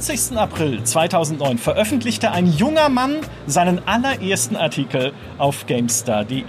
20. April 2009 veröffentlichte ein junger Mann seinen allerersten Artikel auf GameStar.de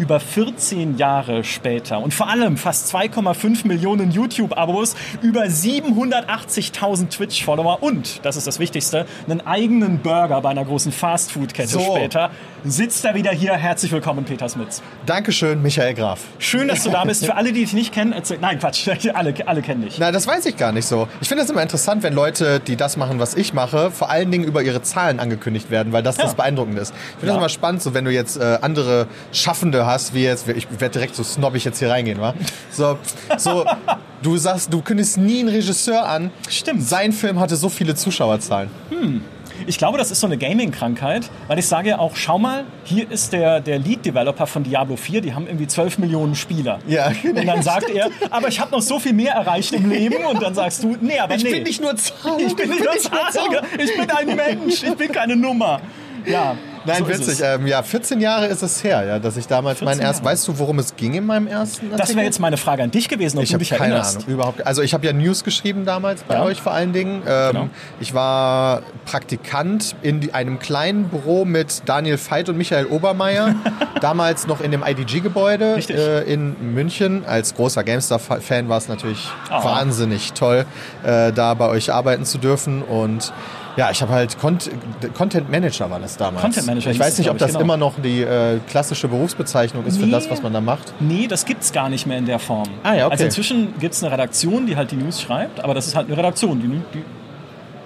über 14 Jahre später und vor allem fast 2,5 Millionen YouTube-Abos, über 780.000 Twitch-Follower und, das ist das Wichtigste, einen eigenen Burger bei einer großen Fastfood-Kette So. später, sitzt er wieder hier. Herzlich willkommen, Peter Smits. Dankeschön, Michael Graf. Schön, dass du da bist. Für alle, die dich nicht kennen, erzähl. Nein, Quatsch, alle, alle kennen dich. Na, das weiß ich gar nicht so. Ich finde es immer interessant, wenn Leute, die das machen, was ich mache, vor allen Dingen über ihre Zahlen angekündigt werden, weil das Ja. das Beeindruckende ist. Ich finde Ja. das immer spannend, so wenn du jetzt äh, andere Schaffende hast, wie jetzt, ich werde direkt so snobbig jetzt hier reingehen, wa? So, so, du sagst, du kündigst nie einen Regisseur an. Stimmt. Sein Film hatte so viele Zuschauerzahlen. Ich glaube, das ist so eine Gaming-Krankheit, weil ich sage ja auch, schau mal, hier ist der, der Lead-Developer von Diablo 4, die haben irgendwie 12 Millionen Spieler. Ja. Und dann sagt er, aber ich habe noch so viel mehr erreicht im Leben und dann sagst du, nee, aber Ich nee. bin nicht nur Zahl. ich bin nicht nur Zahl, ich bin ein Mensch, ich bin keine Nummer. Ja, Nein, so witzig. Ähm, ja, 14 Jahre ist es her, ja, dass ich damals 14 meinen ersten. Weißt du, worum es ging in meinem ersten? Das Artikel? wäre jetzt meine Frage an dich gewesen, ob Ich du dich keine erinnerst. Ahnung, überhaupt. Also ich habe ja News geschrieben damals bei Ja. euch vor allen Dingen. Ähm, Genau. Ich war Praktikant in einem kleinen Büro mit Daniel Veit und Michael Obermeier. damals noch in dem IDG-Gebäude äh, in München. Als großer GameStar-Fan war es natürlich Oh. wahnsinnig toll, äh, da bei euch arbeiten zu dürfen und ja, ich habe halt Cont Content Manager war das damals. Content Manager Ich weiß es, nicht, ob das genau. immer noch die äh, klassische Berufsbezeichnung ist für Nee. das, was man da macht. Nee, das gibt's gar nicht mehr in der Form. Ah ja, okay. Also inzwischen gibt's eine Redaktion, die halt die News schreibt, aber das ist halt eine Redaktion, die, die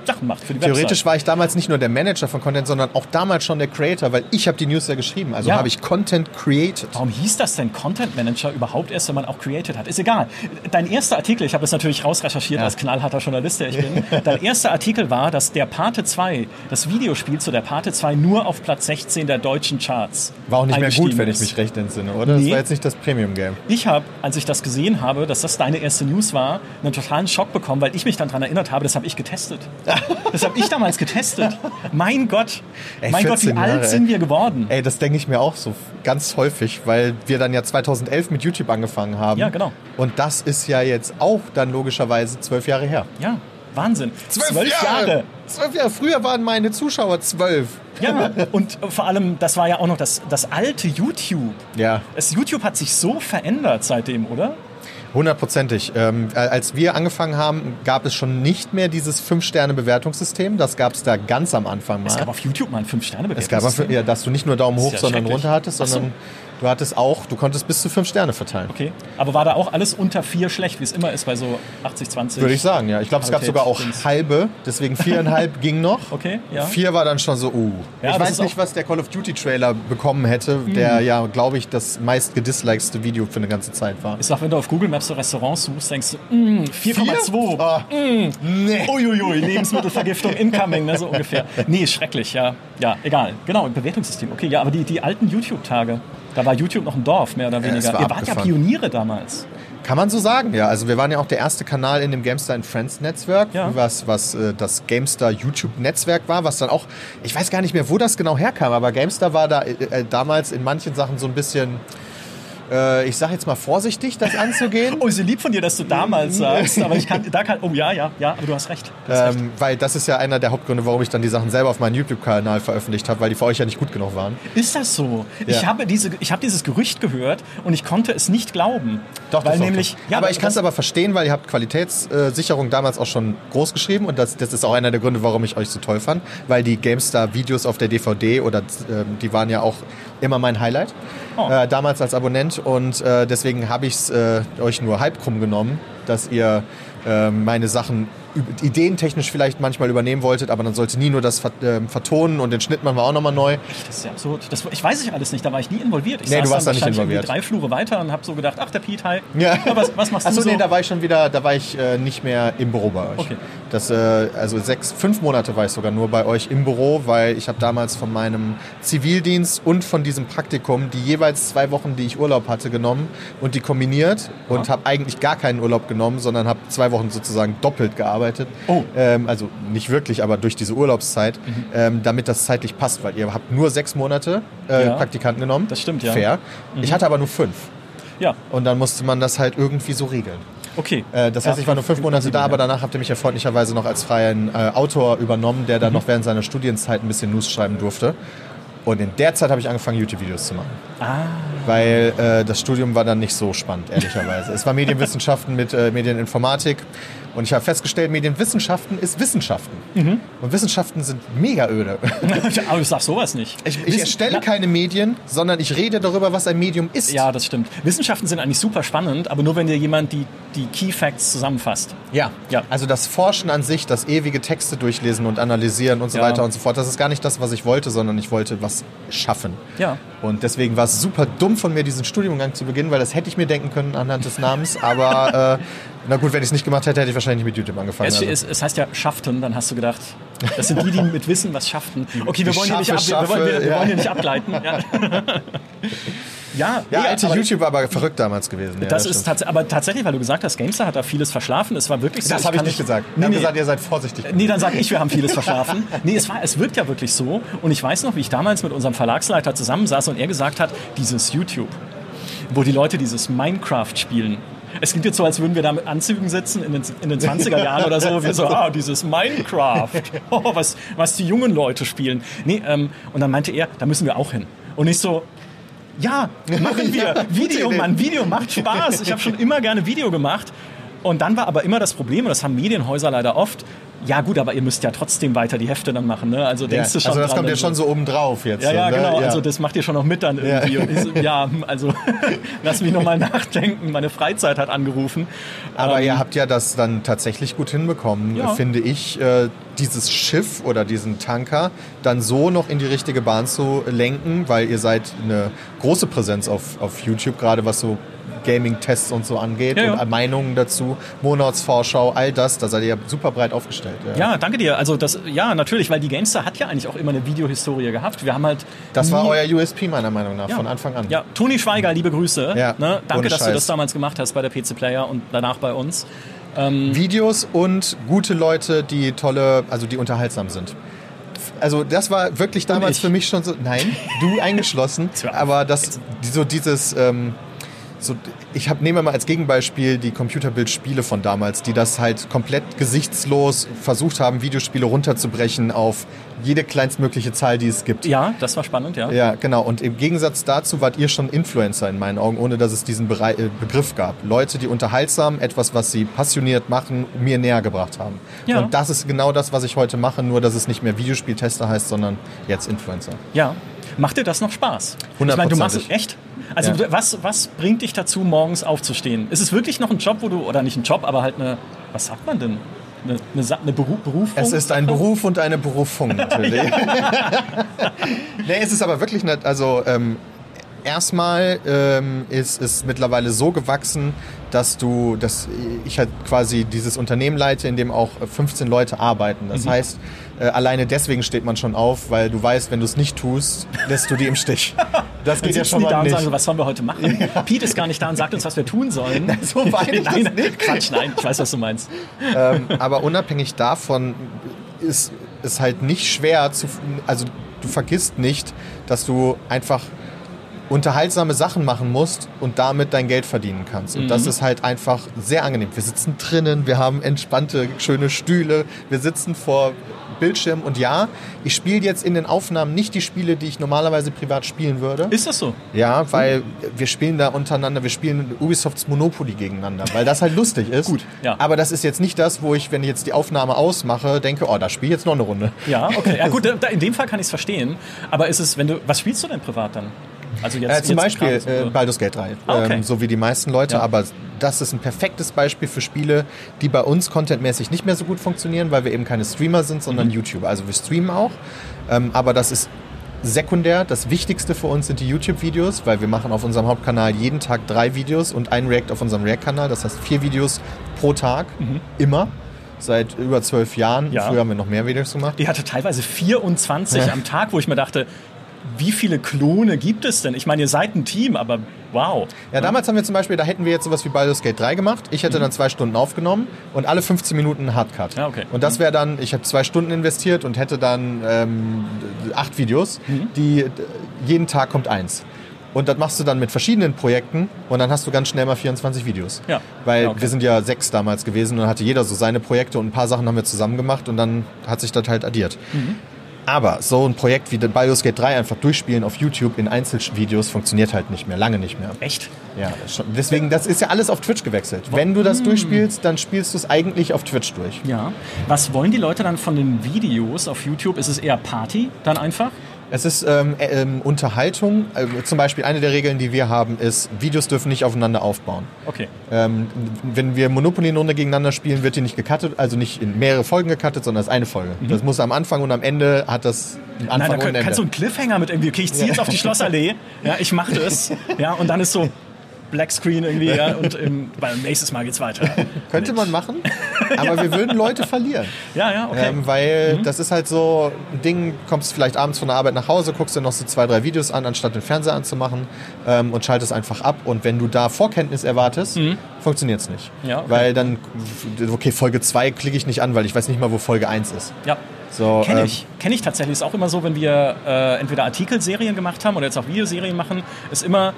Sachen macht für die Theoretisch Website. war ich damals nicht nur der Manager von Content, sondern auch damals schon der Creator, weil ich habe die News ja geschrieben. Also Ja. habe ich Content created. Warum hieß das denn Content Manager überhaupt erst, wenn man auch created hat? Ist egal. Dein erster Artikel, ich habe das natürlich rausrecherchiert Ja. als knallharter Journalist, der ich bin. Dein erster Artikel war, dass der Pate 2, das Videospiel zu der Pate 2 nur auf Platz 16 der deutschen Charts War auch nicht mehr gut, eingestiegen wenn ich ist. mich recht entsinne, oder? Nee. Das war jetzt nicht das Premium-Game. Ich habe, als ich das gesehen habe, dass das deine erste News war, einen totalen Schock bekommen, weil ich mich dann daran erinnert habe, das habe ich getestet. Das habe ich damals getestet. Mein Gott, Ey, mein Gott, wie 14 Jahre, alt sind wir geworden? Ey, das denke ich mir auch so ganz häufig, weil wir dann ja 2011 mit YouTube angefangen haben. Ja, genau. Und das ist ja jetzt auch dann logischerweise zwölf Jahre her. Ja, Wahnsinn. Jahre. Zwölf Jahre. Früher waren meine Zuschauer zwölf. Ja, und vor allem, das war ja auch noch das, das alte YouTube. Ja. Das YouTube hat sich so verändert seitdem, oder? Hundertprozentig. Ähm, äh, als wir angefangen haben, gab es schon nicht mehr dieses Fünf-Sterne-Bewertungssystem. Das gab es da ganz am Anfang mal. Es gab auf YouTube mal ein 5 sterne Es gab mal, ja, dass du nicht nur Daumen hoch, ja sondern runter hattest, Ach so. Du hattest auch, du konntest bis zu fünf Sterne verteilen. Okay, aber war da auch alles unter 4 schlecht, wie es immer ist bei so 80, 20? Würde ich sagen, ja. Ich glaube, es gab sogar auch halbe, deswegen viereinhalb ging noch. Okay, ja. Vier war dann schon so, uh. Ja, ich weiß nicht, Mhm. was der Call of Duty Trailer bekommen hätte, der ja, glaube ich, das meist gedislikeste Video für eine ganze Zeit war. Ich sag, wenn du auf Google Maps so Restaurants suchst, denkst du, mm, 4,2. Ah, nee. Uiuiui, Lebensmittelvergiftung incoming, ne, so ungefähr. Nee, schrecklich, ja. Ja, egal. Genau, Bewertungssystem. Okay, ja, aber die, die alten YouTube-Tage, da war YouTube noch ein Dorf, mehr oder weniger. war Ihr wart ja abgefahren. Pioniere damals. Kann man so sagen, ja. Also wir waren ja auch der erste Kanal in dem GameStar Friends Netzwerk, Ja. was, was äh, das GameStar YouTube Netzwerk war, was dann auch, ich weiß gar nicht mehr, wo das genau herkam, aber GameStar war da äh, äh, damals in manchen Sachen so ein bisschen, äh, ich sag jetzt mal vorsichtig, das anzugehen. Oh, ist lieb von dir, dass du damals sagst, aber ich kann, da kann, oh ja, ja, ja, aber du hast recht. Du hast recht. Ähm, weil das ist ja einer der Hauptgründe, warum ich dann die Sachen selber auf meinen YouTube-Kanal veröffentlicht habe, weil die für euch ja nicht gut genug waren. Ist das so? Ja. Ich habe diese, ich habe dieses Gerücht gehört und ich konnte es nicht glauben. Doch, weil nämlich, ja, aber ich kann es aber verstehen, weil ihr habt Qualitätssicherung damals auch schon groß geschrieben und das, das ist auch einer der Gründe, warum ich euch so toll fand, weil die GameStar-Videos auf der DVD oder ähm, die waren ja auch immer mein Highlight Oh. äh, damals als Abonnent und äh, deswegen habe ich es äh, euch nur halb krumm genommen, dass ihr äh, meine Sachen ideentechnisch vielleicht manchmal übernehmen wolltet, aber dann sollte nie nur das ähm, vertonen und den Schnitt machen wir auch nochmal neu. Das ist ja absurd. Das, ich weiß ich alles nicht, da war ich nie involviert. Ich Nee, saß du warst da nicht involviert. drei Flure weiter und habe so gedacht, ach, der Piet, hi. Ja. Aber was, was machst Achso, du so? nee, da war ich schon wieder, da war ich äh, nicht mehr im Büro bei euch. Okay. Das, äh, also sechs, fünf Monate war ich sogar nur bei euch im Büro, weil ich habe damals von meinem Zivildienst und von diesem Praktikum die jeweils zwei Wochen, die ich Urlaub hatte, genommen und die kombiniert und habe eigentlich gar keinen Urlaub genommen, sondern habe zwei Wochen sozusagen doppelt gearbeitet. Oh. Ähm, also nicht wirklich, aber durch diese Urlaubszeit, Mhm. ähm, damit das zeitlich passt, weil ihr habt nur sechs Monate äh, Ja. Praktikanten genommen. Das stimmt, ja. Mhm. Fair. Ich hatte aber nur fünf. ja. Und dann musste man das halt irgendwie so regeln. Okay. Äh, das heißt, Ja, ich war nur fünf Monate da, aber danach habt ihr mich ja freundlicherweise noch als freien äh, Autor übernommen, der dann Mhm. noch während seiner Studienzeit ein bisschen News schreiben durfte. Und in der Zeit habe ich angefangen, YouTube-Videos zu machen. Ah, Weil äh, das Studium war dann nicht so spannend, ehrlicherweise. es war Medienwissenschaften mit äh, Medieninformatik. Und ich habe festgestellt, Medienwissenschaften ist Wissenschaften. Mhm. Und Wissenschaften sind mega öde. aber du sagst sowas nicht. Ich, ich Wissen- erstelle Na, keine Medien, sondern ich rede darüber, was ein Medium ist. Ja, das stimmt. Wissenschaften sind eigentlich super spannend, aber nur wenn dir jemand die, die Key Facts zusammenfasst. Ja. Ja. Also das Forschen an sich, das ewige Texte durchlesen und analysieren und so Ja. weiter und so fort, das ist gar nicht das, was ich wollte, sondern ich wollte was schaffen. Ja. Und deswegen war es super dumm von mir, diesen Studiumgang zu beginnen, weil das hätte ich mir denken können anhand des Namens. Aber äh, na gut, wenn ich es nicht gemacht hätte, hätte ich wahrscheinlich nicht mit YouTube angefangen. Es, Also. es, es heißt ja Schaften, dann hast du gedacht, das sind die, die mit Wissen was schafften. Okay, wir wollen hier nicht, schaffe, wir wollen, wir, schaffe, wir ja. wollen hier nicht abgleiten. Ja, ja, ja, nee, alte aber YouTube war aber verrückt damals gewesen. Ja, Das ist stimmt. tats aber tatsächlich, weil du gesagt hast, GameStar hat da vieles verschlafen. Es war wirklich so. das habe ich nicht gesagt. Nee, nee, gesagt, ihr seid vorsichtig. Nee, dann sage ich, wir haben vieles verschlafen. Nee, es, war, es wirkt ja wirklich so. Und ich weiß noch, wie ich damals mit unserem Verlagsleiter zusammensaß und er gesagt hat, dieses YouTube, wo die Leute dieses Minecraft spielen. Es klingt jetzt so, als würden wir da mit Anzügen sitzen in den, in den 20er Jahren oder so. Wir so, ah, dieses Minecraft, oh, was, was die jungen Leute spielen. Nee, ähm, und dann meinte er, da müssen wir auch hin. Und ich so, ja, machen wir. Video. Mann, Video macht Spaß. Ich habe schon immer gerne Video gemacht. Und dann war aber immer das Problem, und das haben Medienhäuser leider oft, ja gut, aber ihr müsst ja trotzdem weiter die Hefte dann machen. Ne? Also Ja. denkst du schon Also das dran, kommt ja dann schon so oben drauf jetzt. Ja, ja, ne? genau. Ja. Also das macht ihr schon noch mit dann irgendwie. Ja. So, ja, also lass mich nochmal nachdenken. Meine Freizeit hat angerufen. Aber Ähm, ihr habt ja das dann tatsächlich gut hinbekommen, Ja. finde ich, äh, dieses Schiff oder diesen Tanker dann so noch in die richtige Bahn zu lenken, weil ihr seid eine große Präsenz auf, auf YouTube, gerade was so Gaming-Tests und so angeht Ja, ja. und Meinungen dazu, Monatsvorschau, all das, da seid ihr super breit aufgestellt. Ja, danke dir. Also das, ja, natürlich, weil die Gamestar hat ja eigentlich auch immer eine Videohistorie gehabt. Wir haben halt Das war euer USP meiner Meinung nach Ja. von Anfang an. Ja, Toni Schweiger, liebe Grüße. Ja, ne? Danke, dass du das damals gemacht hast bei der PC Player und danach bei uns. Videos und gute Leute, die tolle, also die unterhaltsam sind. Also das war wirklich damals für mich schon so, nein, du eingeschlossen, aber das, so dieses, ähm, so, ich hab, nehme mal als Gegenbeispiel die Computerbildspiele von damals, die das halt komplett gesichtslos versucht haben, Videospiele runterzubrechen auf jede kleinstmögliche Zahl, die es gibt. Ja, das war spannend, ja. Ja, genau. Und im Gegensatz dazu wart ihr schon Influencer in meinen Augen, ohne dass es diesen Berei äh, Begriff gab. Leute, die unterhaltsam etwas, was sie passioniert machen, mir näher gebracht haben. Ja. Und das ist genau das, was ich heute mache, nur dass es nicht mehr Videospieltester heißt, sondern jetzt Influencer. Ja. Macht dir das noch Spaß? Ich meine, du machst es echt? Also Ja. was, was bringt dich dazu, morgens aufzustehen? Ist es wirklich noch ein Job, wo du, oder nicht ein Job, aber halt eine, was sagt man denn? Eine, eine, eine Beru Berufung? Es ist ein Beruf und eine Berufung natürlich. nee, es ist aber wirklich nicht, also ähm, erstmal ähm, ist es mittlerweile so gewachsen, dass du, dass ich halt quasi dieses Unternehmen leite, in dem auch 15 Leute arbeiten. Mhm. Das heißt, äh, alleine deswegen steht man schon auf, weil du weißt, wenn du es nicht tust, lässt du die im Stich. Das geht ja schon die da mal und nicht. sagen, so, was sollen wir heute machen? Pete ist gar nicht da und sagt uns, was wir tun sollen. So meine ich das nein, nicht. Quatsch, nein, ich weiß, was du meinst. ähm, aber unabhängig davon ist es halt nicht schwer zu, also du vergisst nicht, dass du einfach unterhaltsame Sachen machen musst und damit dein Geld verdienen kannst. Und Mhm. das ist halt einfach sehr angenehm. Wir sitzen drinnen, wir haben entspannte, schöne Stühle, wir sitzen vor Bildschirm und ja, ich spiele jetzt in den Aufnahmen nicht die Spiele, die ich normalerweise privat spielen würde. Ist das so? Ja, weil wir spielen da untereinander, wir spielen Ubisofts Monopoly gegeneinander, weil das halt lustig ist. Gut, ja. Aber das ist jetzt nicht das, wo ich, wenn ich jetzt die Aufnahme ausmache, denke, oh, da spiele ich jetzt noch eine Runde. Ja, okay. Ja gut, in dem Fall kann ich es verstehen. Aber ist es, wenn du, was spielst du denn privat dann? Also jetzt, Äh, zum jetzt Beispiel äh, Baldur's Gate 3, Ah, okay. ähm, so wie die meisten Leute, Ja. aber das ist ein perfektes Beispiel für Spiele, die bei uns contentmäßig nicht mehr so gut funktionieren, weil wir eben keine Streamer sind, sondern Mhm. YouTuber. Also wir streamen auch, ähm, aber das ist sekundär. Das Wichtigste für uns sind die YouTube-Videos, weil wir machen auf unserem Hauptkanal jeden Tag drei Videos und ein React auf unserem React-Kanal. Das heißt vier Videos pro Tag, immer. Seit über zwölf Jahren. Mhm. Ja. Früher haben wir noch mehr Videos gemacht. Die hatte teilweise 24 Ja. am Tag, wo ich mir dachte, wie viele Klone gibt es denn? Ich meine, ihr seid ein Team, aber wow. Ja, damals haben wir zum Beispiel, da hätten wir jetzt sowas wie Baldur's Gate 3 gemacht. Ich hätte dann zwei Stunden aufgenommen und alle 15 Minuten einen Hardcut. Mhm. Ja, okay. Und das wäre dann, ich habe zwei Stunden investiert und hätte dann ähm, acht Videos, Mhm. die jeden Tag kommt eins. Und das machst du dann mit verschiedenen Projekten und dann hast du ganz schnell mal 24 Videos. Ja. Weil Ja, okay. wir sind ja sechs damals gewesen und dann hatte jeder so seine Projekte und ein paar Sachen haben wir zusammen gemacht und dann hat sich das halt addiert. Mhm. Aber so ein Projekt wie Baldur's Gate 3 einfach durchspielen auf YouTube in Einzelvideos funktioniert halt nicht mehr, lange nicht mehr. Echt? Ja, deswegen, das ist ja alles auf Twitch gewechselt. Wenn du das durchspielst, dann spielst du es eigentlich auf Twitch durch. Ja. Was wollen die Leute dann von den Videos auf YouTube? Ist es eher Party dann einfach? Es ist ähm, äh, ähm, Unterhaltung. Äh, zum Beispiel eine der Regeln, die wir haben, ist, Videos dürfen nicht aufeinander aufbauen. Okay. Ähm, wenn wir Monopoly eine Runde gegeneinander spielen, wird die nicht gecuttet, also nicht in mehrere Folgen gecuttet, sondern ist eine Folge. Das muss am Anfang und am Ende hat das einen Anfang Mhm. Nein, da und kann, ein kannst du Ende. einen Cliffhanger mit irgendwie, okay, ich ziehe jetzt auf die Schlossallee, ja, ich mache das, ja, und dann ist so Black Screen irgendwie, ja, und im, beim nächstes Mal geht's weiter. Könnte man machen, aber wir würden Leute verlieren. Ja, ja, okay. Ähm, weil das ist halt so ein Ding, kommst vielleicht abends von der Arbeit nach Hause, guckst dir noch so zwei, drei Videos an, anstatt den Fernseher anzumachen ähm, und schaltest einfach ab. Und wenn du da Vorkenntnis erwartest, funktioniert es nicht. Mhm. Ja, okay. Weil dann, okay, Folge 2 klicke ich nicht an, weil ich weiß nicht mal, wo Folge 1 ist. ja. So, Kenne ähm, ich. Kenne ich tatsächlich. Ist auch immer so, wenn wir äh, entweder Artikelserien gemacht haben oder jetzt auch Videoserien machen, ist immer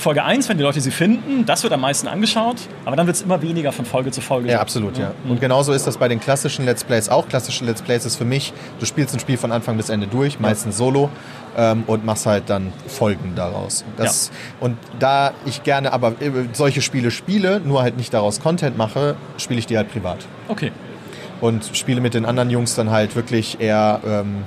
Folge 1, wenn die Leute sie finden, das wird am meisten angeschaut, aber dann wird es immer weniger von Folge zu Folge. Ja, absolut, ja. Und genauso ist das bei den klassischen Let's Plays auch. Klassische Let's Plays ist für mich, du spielst ein Spiel von Anfang bis Ende durch, meistens solo, ähm, und machst halt dann Folgen daraus. Das, Und da ich gerne aber äh, solche Spiele spiele, nur halt nicht daraus Content mache, spiele ich die halt privat. Okay. Und spiele mit den anderen Jungs dann halt wirklich eher ähm,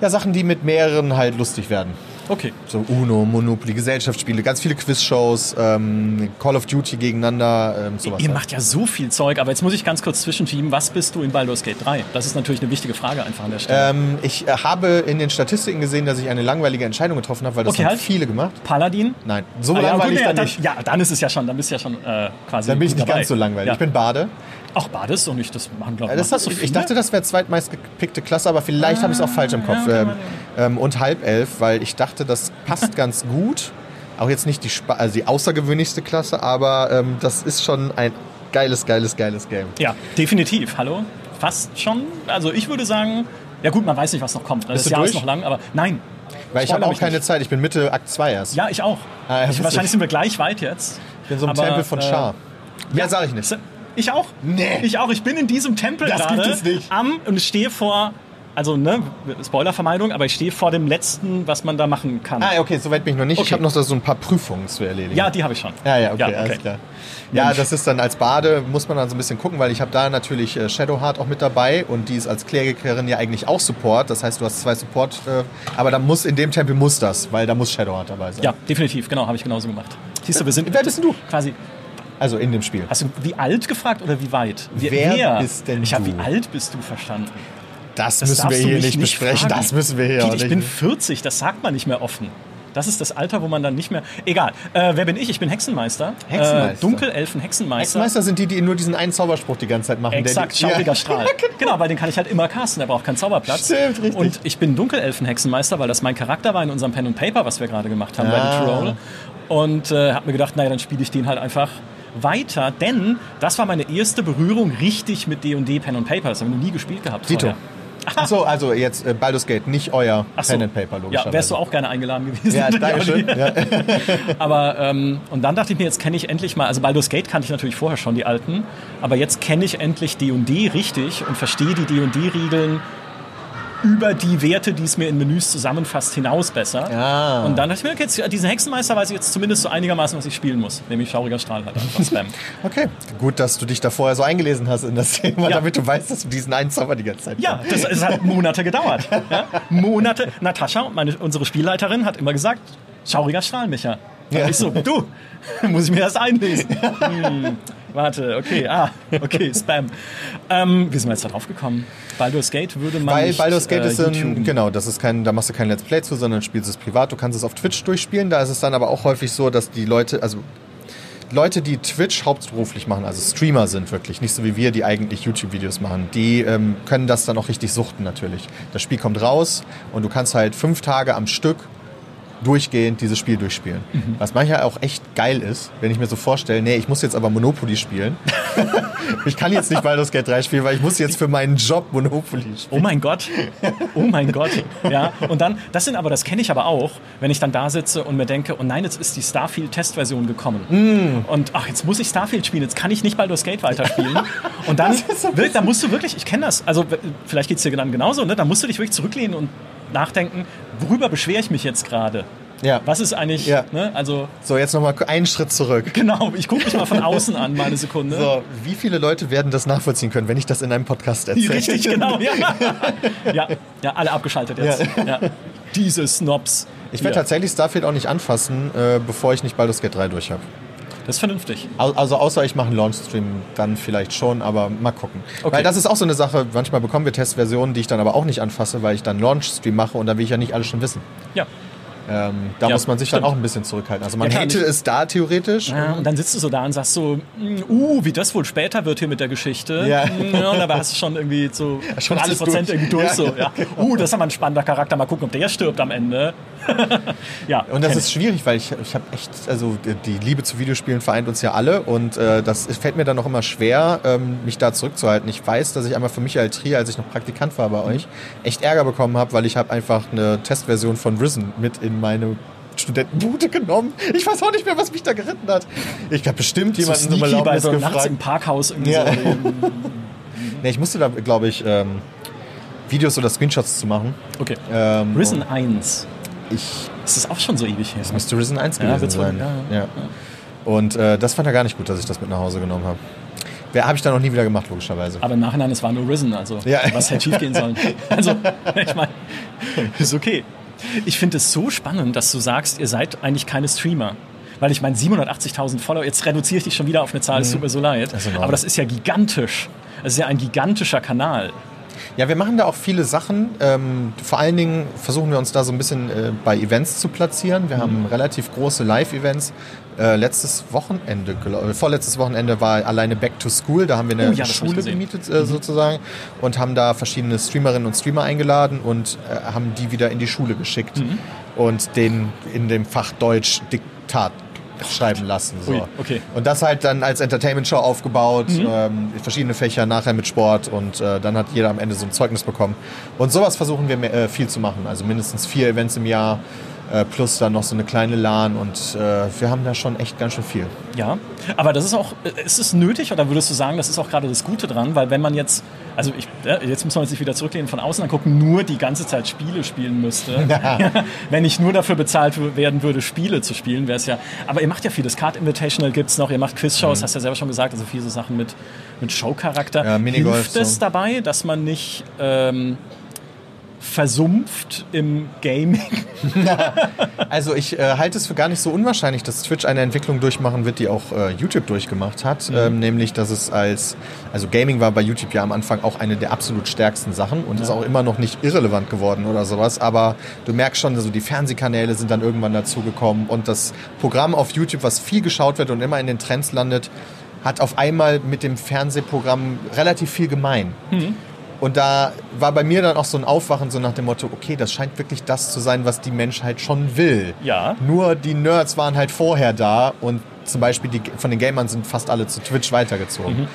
ja, Sachen, die mit mehreren halt lustig werden. Okay. So Uno, Monopoly, Gesellschaftsspiele, ganz viele Quizshows, ähm, Call of Duty gegeneinander, ähm, sowas. Ihr halt. macht ja so viel Zeug, aber jetzt muss ich ganz kurz zwischenschieben. Was bist du in Baldur's Gate 3? Das ist natürlich eine wichtige Frage einfach an der Stelle. Ähm, ich äh, habe in den Statistiken gesehen, dass ich eine langweilige Entscheidung getroffen habe, weil das Okay, haben halt. viele gemacht. Paladin? Nein, so Ah, ja, langweilig gut, ja, dann nicht. ja, dann ist es ja schon, dann bist du ja schon äh, quasi. Dann bin ich nicht dabei. ganz so langweilig. Ja. Ich bin Bade. Auch Bades doch nicht, das machen glaube Äh, Das so ich, ich viele? dachte, das wäre zweitmeistgepickte Klasse, aber vielleicht habe ich es auch falsch im Kopf. ja, okay, ähm, Mann, ähm, und halb elf, weil ich dachte, das passt ganz gut. Auch jetzt nicht die, Spa also die außergewöhnlichste Klasse, aber ähm, das ist schon ein geiles, geiles, geiles Game. Ja, definitiv. Hallo? Fast schon. Also ich würde sagen, ja gut, man weiß nicht, was noch kommt. Das du Jahr ist durch? noch lang, aber nein. Weil ich habe auch keine nicht. Zeit. Ich bin Mitte Akt 2 erst. Ja, ich auch. Ah, ja, ich, wahrscheinlich sind wir gleich weit jetzt. Ich bin so im Tempel von äh, Schar. Mehr sage ich nicht. Ich auch. Nee. Ich auch. Ich bin in diesem Tempel Das gerade gibt es nicht. am und stehe vor, also ne, Spoilervermeidung, aber ich stehe vor dem letzten, was man da machen kann. Ah, okay, soweit bin ich noch nicht. Ich Okay. habe noch so ein paar Prüfungen zu erledigen. Ja, die habe ich schon. Ja, ja, okay, Ja, okay. alles klar. Ja, das ist dann als Bade, muss man dann so ein bisschen gucken, weil ich habe da natürlich äh, Shadowheart auch mit dabei und die ist als Klerikerin ja eigentlich auch Support. Das heißt, du hast zwei Support, äh, aber da muss in dem Tempel muss das, weil da muss Shadowheart dabei sein. Ja, definitiv, genau, habe ich genauso gemacht. Siehst du, wir sind Wer bist denn du? quasi. Also in dem Spiel. Hast du wie alt gefragt oder wie weit? Wie, Wer bist denn Ich habe du? wie alt bist du verstanden? Das, Das müssen wir hier nicht besprechen. fragen. Das müssen wir hier Piet, ich nicht. bin 40, das sagt man nicht mehr offen. Das ist das Alter, wo man dann nicht mehr. Egal. Äh, wer bin ich? Ich bin Hexenmeister. Hexenmeister. Äh, Dunkelelfen, Hexenmeister. Meister sind die, die nur diesen einen Zauberspruch die ganze Zeit machen. der Exakt, die, schauriger ja. Strahl. genau, weil den kann ich halt immer casten, der braucht keinen Zauberplatz. Stimmt, richtig. Und ich bin Dunkelelfen-Hexenmeister, weil das mein Charakter war in unserem Pen and Paper, was wir gerade gemacht haben, Ah. Ready to Roll. Und äh, habe mir gedacht, naja, dann spiele ich den halt einfach weiter, denn das war meine erste Berührung richtig mit D&D Pen and Paper. Das haben wir noch nie gespielt gehabt Dito. vorher. Achso, also jetzt äh, Baldur's Gate, nicht euer Ach so. Pen and Paper, Ja, logischerweise. wärst du auch gerne eingeladen gewesen. Ja, danke schön. Ja. Aber ähm, und dann dachte ich mir, jetzt kenne ich endlich mal, also Baldur's Gate kannte ich natürlich vorher schon, die alten, aber jetzt kenne ich endlich D&D richtig und verstehe die D&D-Regeln über die Werte, die es mir in Menüs zusammenfasst, hinaus besser. Ah. Und dann dachte ich mir, okay, jetzt, diesen Hexenmeister weiß ich jetzt zumindest so einigermaßen, was ich spielen muss. Nämlich schauriger Strahl halt einfach Spam. Okay, gut, dass du dich da vorher so eingelesen hast in das Thema, Ja. damit du weißt, dass du diesen einen Zauber die ganze Zeit Ja, das, es hat Monate gedauert. Ja? Monate. Natascha, meine, unsere Spielleiterin, hat immer gesagt, schauriger Strahl, Micha. Ja. ich so, du, muss ich mir das einlesen? Hm, warte, okay, ah, okay, Spam. Ähm, wie sind wir jetzt da drauf gekommen? Baldur's Gate würde man Weil nicht, Baldur's Gate äh, ist ein, genau, das ist kein, da machst du kein Let's Play zu, sondern spielst es privat. Du kannst es auf Twitch durchspielen. Da ist es dann aber auch häufig so, dass die Leute, also Leute, die Twitch hauptberuflich machen, also Streamer sind wirklich, nicht so wie wir, die eigentlich YouTube-Videos machen, die ähm, können das dann auch richtig suchten natürlich. Das Spiel kommt raus und du kannst halt fünf Tage am Stück durchgehend dieses Spiel durchspielen. Was manchmal auch echt geil ist, wenn ich mir so vorstelle, nee, ich muss jetzt aber Monopoly spielen. ich kann jetzt nicht Baldur's Gate 3 spielen, weil ich muss jetzt für meinen Job Monopoly spielen. Oh mein Gott. Oh mein Gott. Ja, und dann, das sind aber, das kenne ich aber auch, wenn ich dann da sitze und mir denke, oh nein, jetzt ist die Starfield-Testversion gekommen. Und ach, jetzt muss ich Starfield spielen, jetzt kann ich nicht Baldur's Gate weiterspielen. Und dann, wirklich, da musst du wirklich, ich kenne das, also vielleicht geht es dir dann genauso, ne? da musst du dich wirklich zurücklehnen und nachdenken, worüber beschwere ich mich jetzt gerade? Ja. Was ist eigentlich, Ja. ne? also So, jetzt nochmal einen Schritt zurück. genau, ich gucke mich mal von außen an, mal eine Sekunde. So, wie viele Leute werden das nachvollziehen können, wenn ich das in einem Podcast erzähle? Richtig, genau. Ja, ja, ja alle abgeschaltet jetzt. Ja. Diese Snobs. Ich werde tatsächlich Starfield auch nicht anfassen, äh, bevor ich nicht Baldur's Gate 3 durch habe. Das ist vernünftig. Also außer ich mache einen Launchstream, dann vielleicht schon, aber mal gucken. Okay. Weil das ist auch so eine Sache, manchmal bekommen wir Testversionen, die ich dann aber auch nicht anfasse, weil ich dann Launchstream mache und da will ich ja nicht alles schon wissen. Ja. Ähm, da Ja, muss man sich dann stimmt. auch ein bisschen zurückhalten. Also man Ja, hätte es da theoretisch. Ja, und dann sitzt du so da und sagst so, "Mm, uh, wie das wohl später wird hier mit der Geschichte. Ja. Mm, und dabei hast du schon irgendwie so Schon 50 alles Prozent durch. irgendwie durch. Ja, so, ja. Uh, das ist aber ein spannender Charakter. Mal gucken, ob der stirbt am Ende. ja, Und das ist schwierig, weil ich, ich habe echt, also die- Liebe zu Videospielen vereint uns ja alle und äh, das fällt mir dann auch immer schwer, ähm, mich da zurückzuhalten. Ich weiß, dass ich einmal für Michael Trier, als ich noch Praktikant war bei Mhm. euch, echt Ärger bekommen habe, weil ich habe einfach eine Testversion von Risen mit in meine Studentenbude genommen. Ich weiß auch nicht mehr, was mich da geritten hat. Ich habe bestimmt so jemanden um sneaky bei so nachts gefragt. im Parkhaus irgendwie Ja. so. Nee, ich musste da, glaube ich, ähm, Videos oder Screenshots zu machen. Okay. Ähm, Risen 1. Ich Das ist auch schon so ewig her. Das müsste Risen 1 Ja, gewesen wohl, sein. ja, Ja. Und äh, das fand er gar nicht gut, dass ich das mit nach Hause genommen habe. Wer habe ich dann noch nie wieder gemacht, logischerweise. Aber im Nachhinein, es war nur Risen. Also, Ja. was hätte schief gehen sollen? Also, ich meine, ist okay. Ich finde es so spannend, dass du sagst, ihr seid eigentlich keine Streamer. Weil ich meine, 780.000 Follower, jetzt reduziere ich dich schon wieder auf eine Zahl, es tut mir so leid. Aber das ist ja gigantisch. Das ist ja ein gigantischer Kanal. Ja, wir machen da auch viele Sachen. Ähm, vor allen Dingen versuchen wir uns da so ein bisschen äh, bei Events zu platzieren. Wir Mhm. haben relativ große Live-Events. Äh, letztes Wochenende, glaub- äh, vorletztes Wochenende war alleine Back to School. Da haben wir eine Oh ja, Schule gemietet äh, sozusagen und haben da verschiedene Streamerinnen und Streamer eingeladen und äh, haben die wieder in die Schule geschickt Mhm. und den in dem Fach Deutsch Diktat schreiben lassen. So. Ui, okay. Mhm. Und das halt dann als Entertainment-Show aufgebaut, ähm, verschiedene Fächer nachher mit Sport und äh, dann hat jeder am Ende so ein Zeugnis bekommen. Und sowas versuchen wir mehr, äh, viel zu machen. Also mindestens vier Events im Jahr plus dann noch so eine kleine LAN und äh, wir haben da schon echt ganz schön viel. Ja, aber das ist auch, äh, ist es nötig oder würdest du sagen, das ist auch gerade das Gute dran? Weil wenn man jetzt, also ich, ja, jetzt muss man sich wieder zurücklehnen, von außen angucken, nur die ganze Zeit Spiele spielen müsste. wenn ich nur dafür bezahlt werden würde, Spiele zu spielen, wäre es ja. Aber ihr macht ja vieles. Card Invitational gibt es noch, ihr macht Quizshows, hast ja selber schon gesagt, also viele so Sachen mit, mit Showcharakter. Ja, Minigolf, Hilft es so. dabei, dass man nicht ähm, versumpft im Gaming? Also ich äh, halte es für gar nicht so unwahrscheinlich, dass Twitch eine Entwicklung durchmachen wird, die auch äh, YouTube durchgemacht hat. Ähm, nämlich, dass es als, also Gaming war bei YouTube ja am Anfang auch eine der absolut stärksten Sachen und ist auch immer noch nicht irrelevant geworden oder sowas. Aber du merkst schon, also die Fernsehkanäle sind dann irgendwann dazugekommen und das Programm auf YouTube, was viel geschaut wird und immer in den Trends landet, hat auf einmal mit dem Fernsehprogramm relativ viel gemein. Und da war bei mir dann auch so ein Aufwachen so nach dem Motto, okay, das scheint wirklich das zu sein, was die Menschheit schon will. Ja. Nur die Nerds waren halt vorher da und zum Beispiel die, von den Gamern sind fast alle zu Twitch weitergezogen.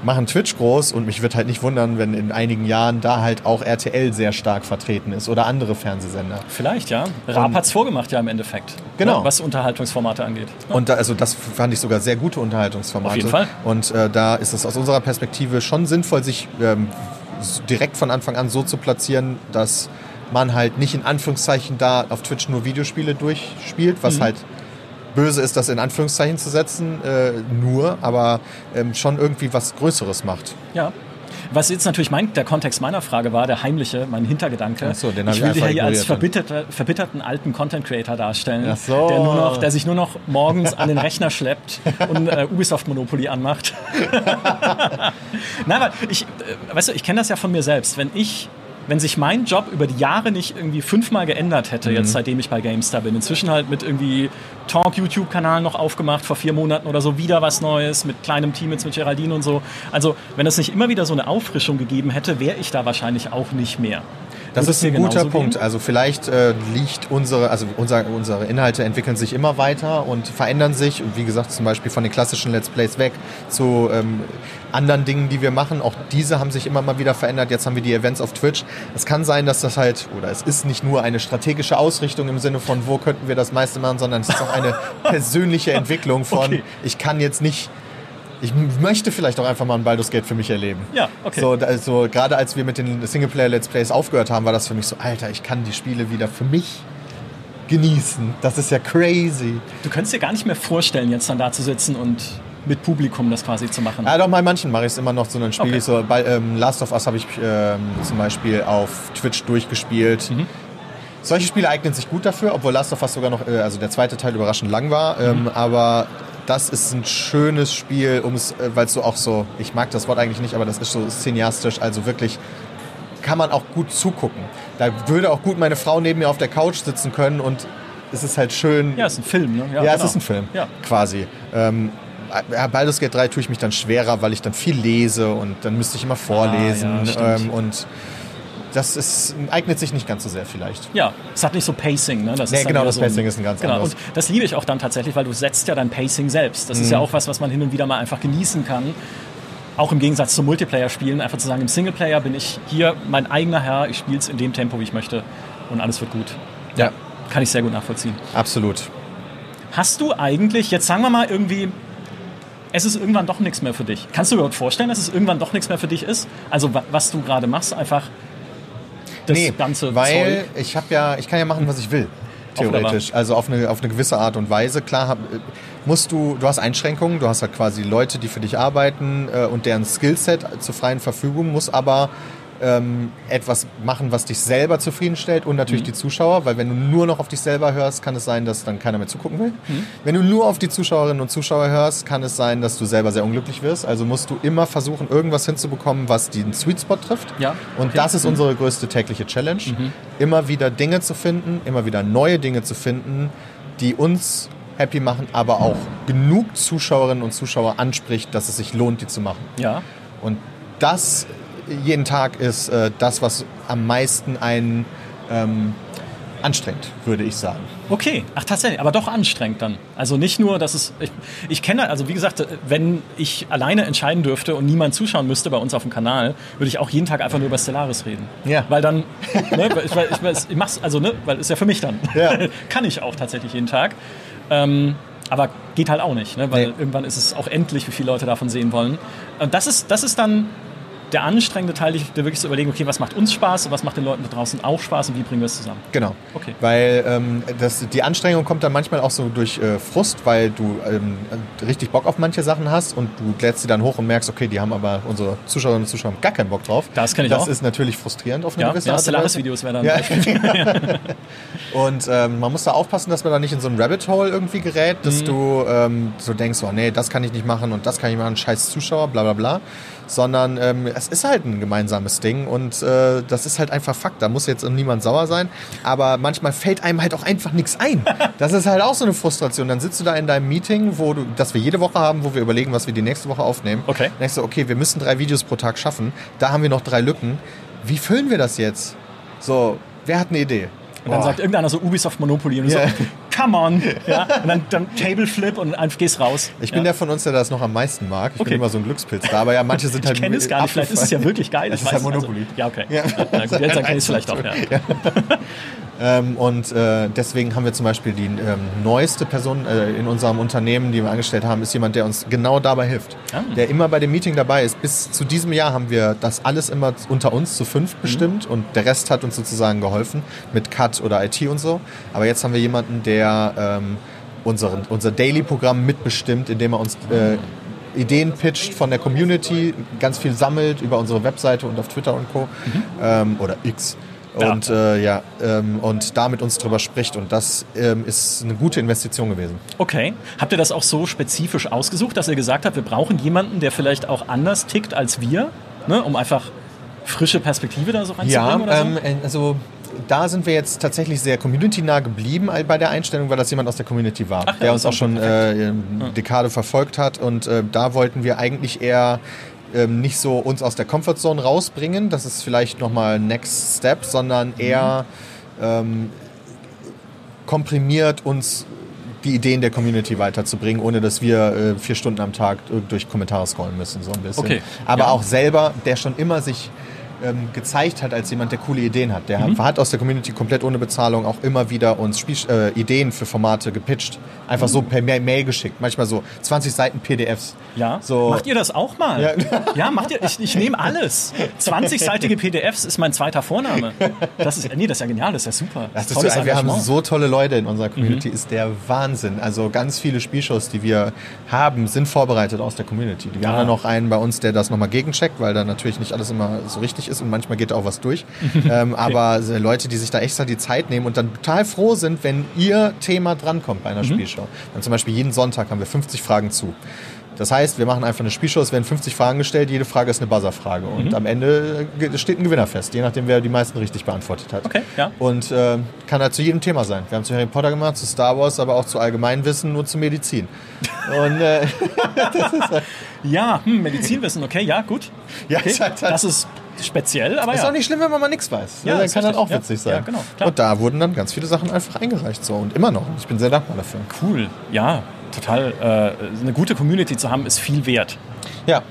Machen Twitch groß und mich wird halt nicht wundern, wenn in einigen Jahren da halt auch RTL sehr stark vertreten ist oder andere Fernsehsender. Vielleicht, ja. Raab hat es vorgemacht, ja, im Endeffekt. Genau. Ne, was Unterhaltungsformate angeht. Und da, also das fand ich sogar sehr gute Unterhaltungsformate. Auf jeden Fall. Und äh, da ist es aus unserer Perspektive schon sinnvoll, sich ähm, direkt von Anfang an so zu platzieren, dass man halt nicht in Anführungszeichen da auf Twitch nur Videospiele durchspielt, Mhm. was halt böse ist, das in Anführungszeichen zu setzen, äh, nur, aber ähm, schon irgendwie was Größeres macht. Ja. Was jetzt natürlich mein, der Kontext meiner Frage war, der heimliche, mein Hintergedanke. Ach so, den ich will dich ja hier als ignoriert dann. verbitterte, verbitterten alten Content Creator darstellen, so. der, nur noch, der sich nur noch morgens an den Rechner schleppt und äh, Ubisoft Monopoly anmacht. Nein, aber ich, äh, weißt du, ich kenne das ja von mir selbst. Wenn ich wenn sich mein Job über die Jahre nicht irgendwie fünfmal geändert hätte, Mhm. jetzt seitdem ich bei GameStar bin, inzwischen halt mit irgendwie Talk-YouTube-Kanal noch aufgemacht, vor vier Monaten oder so wieder was Neues, mit kleinem Team jetzt mit Geraldine und so. Also, wenn es nicht immer wieder so eine Auffrischung gegeben hätte, wäre ich da wahrscheinlich auch nicht mehr. Das ist ein guter Punkt. gehen? Also vielleicht äh, liegt unsere, also unser, unsere Inhalte entwickeln sich immer weiter und verändern sich. Und wie gesagt, zum Beispiel von den klassischen Let's Plays weg zu ähm, anderen Dingen, die wir machen. Auch diese haben sich immer mal wieder verändert. Jetzt haben wir die Events auf Twitch. Es kann sein, dass das halt, oder es ist nicht nur eine strategische Ausrichtung im Sinne von, wo könnten wir das meiste machen, sondern es ist auch eine persönliche Entwicklung von, Okay. ich kann jetzt nicht ich möchte vielleicht auch einfach mal ein Baldur's Gate für mich erleben. Ja, okay. So, also gerade als wir mit den Singleplayer-Let's Plays aufgehört haben, war das für mich so, Alter, ich kann die Spiele wieder für mich genießen. Das ist ja crazy. Du könntest dir gar nicht mehr vorstellen, jetzt dann da zu sitzen und mit Publikum das quasi zu machen. Ja, doch, bei manchen mache ich es immer noch so, dann spiele Okay. ich so, bei ähm, Last of Us habe ich ähm, zum Beispiel auf Twitch durchgespielt. Mhm. Solche Spiele eignen sich gut dafür, obwohl Last of Us sogar noch, äh, also der zweite Teil überraschend lang war, ähm, Mhm. aber das ist ein schönes Spiel, um es, äh, weil es so auch so, ich mag das Wort eigentlich nicht, aber das ist so cineastisch, also wirklich kann man auch gut zugucken. Da würde auch gut meine Frau neben mir auf der Couch sitzen können und es ist halt schön. Ja, ist ein Film, ne? Ja, genau. es ist ein Film, Ja. quasi. Ähm, ja, Baldur's Gate 3 tue ich mich dann schwerer, weil ich dann viel lese und dann müsste ich immer vorlesen. Ah, ja, ähm, und das ist, eignet sich nicht ganz so sehr vielleicht. Ja, es hat nicht so Pacing, ne? Das Nee, ist genau, das so ein- Pacing ist ein ganz genau. anderes. Und das liebe ich auch dann tatsächlich, weil du setzt ja dein Pacing selbst. Das ist Mhm. ja auch was, was man hin und wieder mal einfach genießen kann. Auch im Gegensatz zum Multiplayer-Spielen, einfach zu sagen, im Singleplayer bin ich hier mein eigener Herr, ich spiele es in dem Tempo, wie ich möchte und alles wird gut. Ja, Kann ich sehr gut nachvollziehen. absolut. Hast du eigentlich, jetzt sagen wir mal irgendwie, es ist irgendwann doch nichts mehr für dich. Kannst du dir überhaupt vorstellen, dass es irgendwann doch nichts mehr für dich ist? Also wa- was du gerade machst, einfach das nee, ganze weil Zeug. ich habe ja, ich kann ja machen, was ich will. Theoretisch. Also auf eine, auf eine gewisse Art und Weise. Klar hab, musst du, du hast Einschränkungen, du hast halt quasi Leute, die für dich arbeiten äh, und deren Skillset zur freien Verfügung, muss aber ähm, etwas machen, was dich selber zufriedenstellt und natürlich die Zuschauer, weil wenn du nur noch auf dich selber hörst, kann es sein, dass dann keiner mehr zugucken will. Wenn du nur auf die Zuschauerinnen und Zuschauer hörst, kann es sein, dass du selber sehr unglücklich wirst. Also musst du immer versuchen, irgendwas hinzubekommen, was den Sweet Spot trifft. Ja, Und okay. das ist unsere größte tägliche Challenge. Immer wieder Dinge zu finden, immer wieder neue Dinge zu finden, die uns happy machen, aber auch genug Zuschauerinnen und Zuschauer anspricht, dass es sich lohnt, die zu machen. Ja, Und das jeden Tag ist äh, das, was am meisten einen ähm, anstrengt, würde ich sagen. Okay, ach tatsächlich, aber doch anstrengend dann. Also nicht nur, dass es. Ich, ich kenne, also wie gesagt, wenn ich alleine entscheiden dürfte und niemand zuschauen müsste bei uns auf dem Kanal, würde ich auch jeden Tag einfach nur über Stellaris reden. Ja. Weil dann, ne, weil ich, weil ich, ich mach's, also ne, weil ist ja für mich dann. Ja. Kann ich auch tatsächlich jeden Tag. Ähm, aber geht halt auch nicht, ne? weil Nee. irgendwann ist es auch endlich, wie viele Leute davon sehen wollen. Und das ist, das ist dann der anstrengende Teil, dir wirklich zu überlegen, okay, was macht uns Spaß und was macht den Leuten da draußen auch Spaß und wie bringen wir es zusammen. Genau. Okay. Weil ähm, das, die Anstrengung kommt dann manchmal auch so durch äh, Frust, weil du ähm, richtig Bock auf manche Sachen hast und du lädst sie dann hoch und merkst, okay, die haben aber unsere Zuschauerinnen und Zuschauer gar keinen Bock drauf. Das kenn ich das auch. ist natürlich frustrierend auf eine Ja, gewisse ja Art. Stellaris-Videos wäre dann Ja. Und ähm, man muss da aufpassen, dass man da nicht in so ein Rabbit Hole irgendwie gerät, Mhm. dass du ähm, so denkst, oh nee, das kann ich nicht machen und das kann ich machen, scheiß Zuschauer, bla bla bla. Sondern ähm, es ist halt ein gemeinsames Ding und äh, das ist halt einfach Fakt. Da muss jetzt niemand sauer sein. Aber manchmal fällt einem halt auch einfach nichts ein. Das ist halt auch so eine Frustration. Dann sitzt du da in deinem Meeting, wo du, das wir jede Woche haben, wo wir überlegen, was wir die nächste Woche aufnehmen. Okay. Dann denkst du, okay, wir müssen drei Videos pro Tag schaffen. Da haben wir noch drei Lücken. Wie füllen wir das jetzt? So, wer hat eine Idee? Und dann Boah. sagt irgendeiner so Ubisoft Monopoly und du Ja. so, come on. Ja? Und dann, dann Table Flip und einfach gehst raus. Ich bin ja. der von uns, der das noch am meisten mag. Ich Okay. bin immer so ein Glückspilz da, aber ja, manche sind halt. Ich kenne es gar nicht, vielleicht ist es ja wirklich geil. Es ich ist halt weiß Monopoly. Also, ja, okay. Ja. Na gut, jetzt kenne ich es vielleicht auch. Ähm, und äh, deswegen haben wir zum Beispiel die ähm, neueste Person äh, in unserem Unternehmen, die wir angestellt haben, ist jemand, der uns genau dabei hilft. Ah. Der immer bei dem Meeting dabei ist. Bis zu diesem Jahr haben wir das alles immer unter uns zu fünf Mhm. bestimmt und der Rest hat uns sozusagen geholfen mit Cut oder IT und so. Aber jetzt haben wir jemanden, der ähm, unseren, unser Daily-Programm mitbestimmt, indem er uns äh, Ideen pitcht von der Community, ganz viel sammelt über unsere Webseite und auf Twitter und Co. Ähm, oder X. Ja. Und äh, ja, ähm, und da mit uns drüber spricht. Und das ähm, ist eine gute Investition gewesen. Okay. Habt ihr das auch so spezifisch ausgesucht, dass ihr gesagt habt, wir brauchen jemanden, der vielleicht auch anders tickt als wir, ne? um einfach frische Perspektive da so reinzubringen oder so? ähm, äh, also da sind wir jetzt tatsächlich sehr community-nah geblieben bei der Einstellung, weil das jemand aus der Community war, Ach ja, der uns auch schon äh, eine Dekade verfolgt hat. Und äh, da wollten wir eigentlich eher ähm, nicht so uns aus der Comfortzone rausbringen, das ist vielleicht nochmal Next Step, sondern eher ähm, komprimiert uns die Ideen der Community weiterzubringen, ohne dass wir äh, vier Stunden am Tag durch Kommentare scrollen müssen, so ein bisschen. Okay. Aber Ja. auch selber, der schon immer sich ähm, gezeigt hat als jemand, der coole Ideen hat. Der Mhm. hat aus der Community komplett ohne Bezahlung auch immer wieder uns Spiel äh, Ideen für Formate gepitcht. Einfach so per Ma- Mail geschickt. Manchmal so 20 Seiten PDFs. Ja. So, Macht ihr das auch mal? Ja. Ja, macht ihr. Ich, ich nehme alles. 20-seitige PDFs ist mein zweiter Vorname. Das ist, nee, das ist ja genial, das ist ja super. Das ist Tolles so, wir haben. Mhm. so tolle Leute in unserer Community, ist der Wahnsinn. Also ganz viele Spielshows, die wir haben, sind vorbereitet aus der Community. Wir Ja. haben da noch einen bei uns, der das nochmal gegencheckt, weil da natürlich nicht alles immer so richtig ist und manchmal geht da auch was durch. ähm, aber so Leute, die sich da extra die Zeit nehmen und dann total froh sind, wenn ihr Thema drankommt bei einer Mhm. Spielshow. Dann zum Beispiel jeden Sonntag haben wir 50 Fragen zu. Das heißt, wir machen einfach eine Spielshow, es werden 50 Fragen gestellt, jede Frage ist eine Buzzer-Frage. Mhm. Und am Ende äh, steht ein Gewinner fest, je nachdem, wer die meisten richtig beantwortet hat. Okay, ja. Und äh, kann halt zu jedem Thema sein. Wir haben zu Harry Potter gemacht, zu Star Wars, aber auch zu Allgemeinwissen, nur zu Medizin. Und äh, Ja, hm, Medizinwissen, okay, ja, gut. ja, Okay. ist halt, Das ist speziell, aber ist ja. auch nicht schlimm, wenn man mal nichts weiß. Ja, dann kann das auch Ja. witzig sein. Ja, genau, klar. Und da wurden dann ganz viele Sachen einfach eingereicht. So. Und immer noch. Ich bin sehr dankbar dafür. Cool, ja, total. Äh, eine gute Community zu haben, ist viel wert. Ja.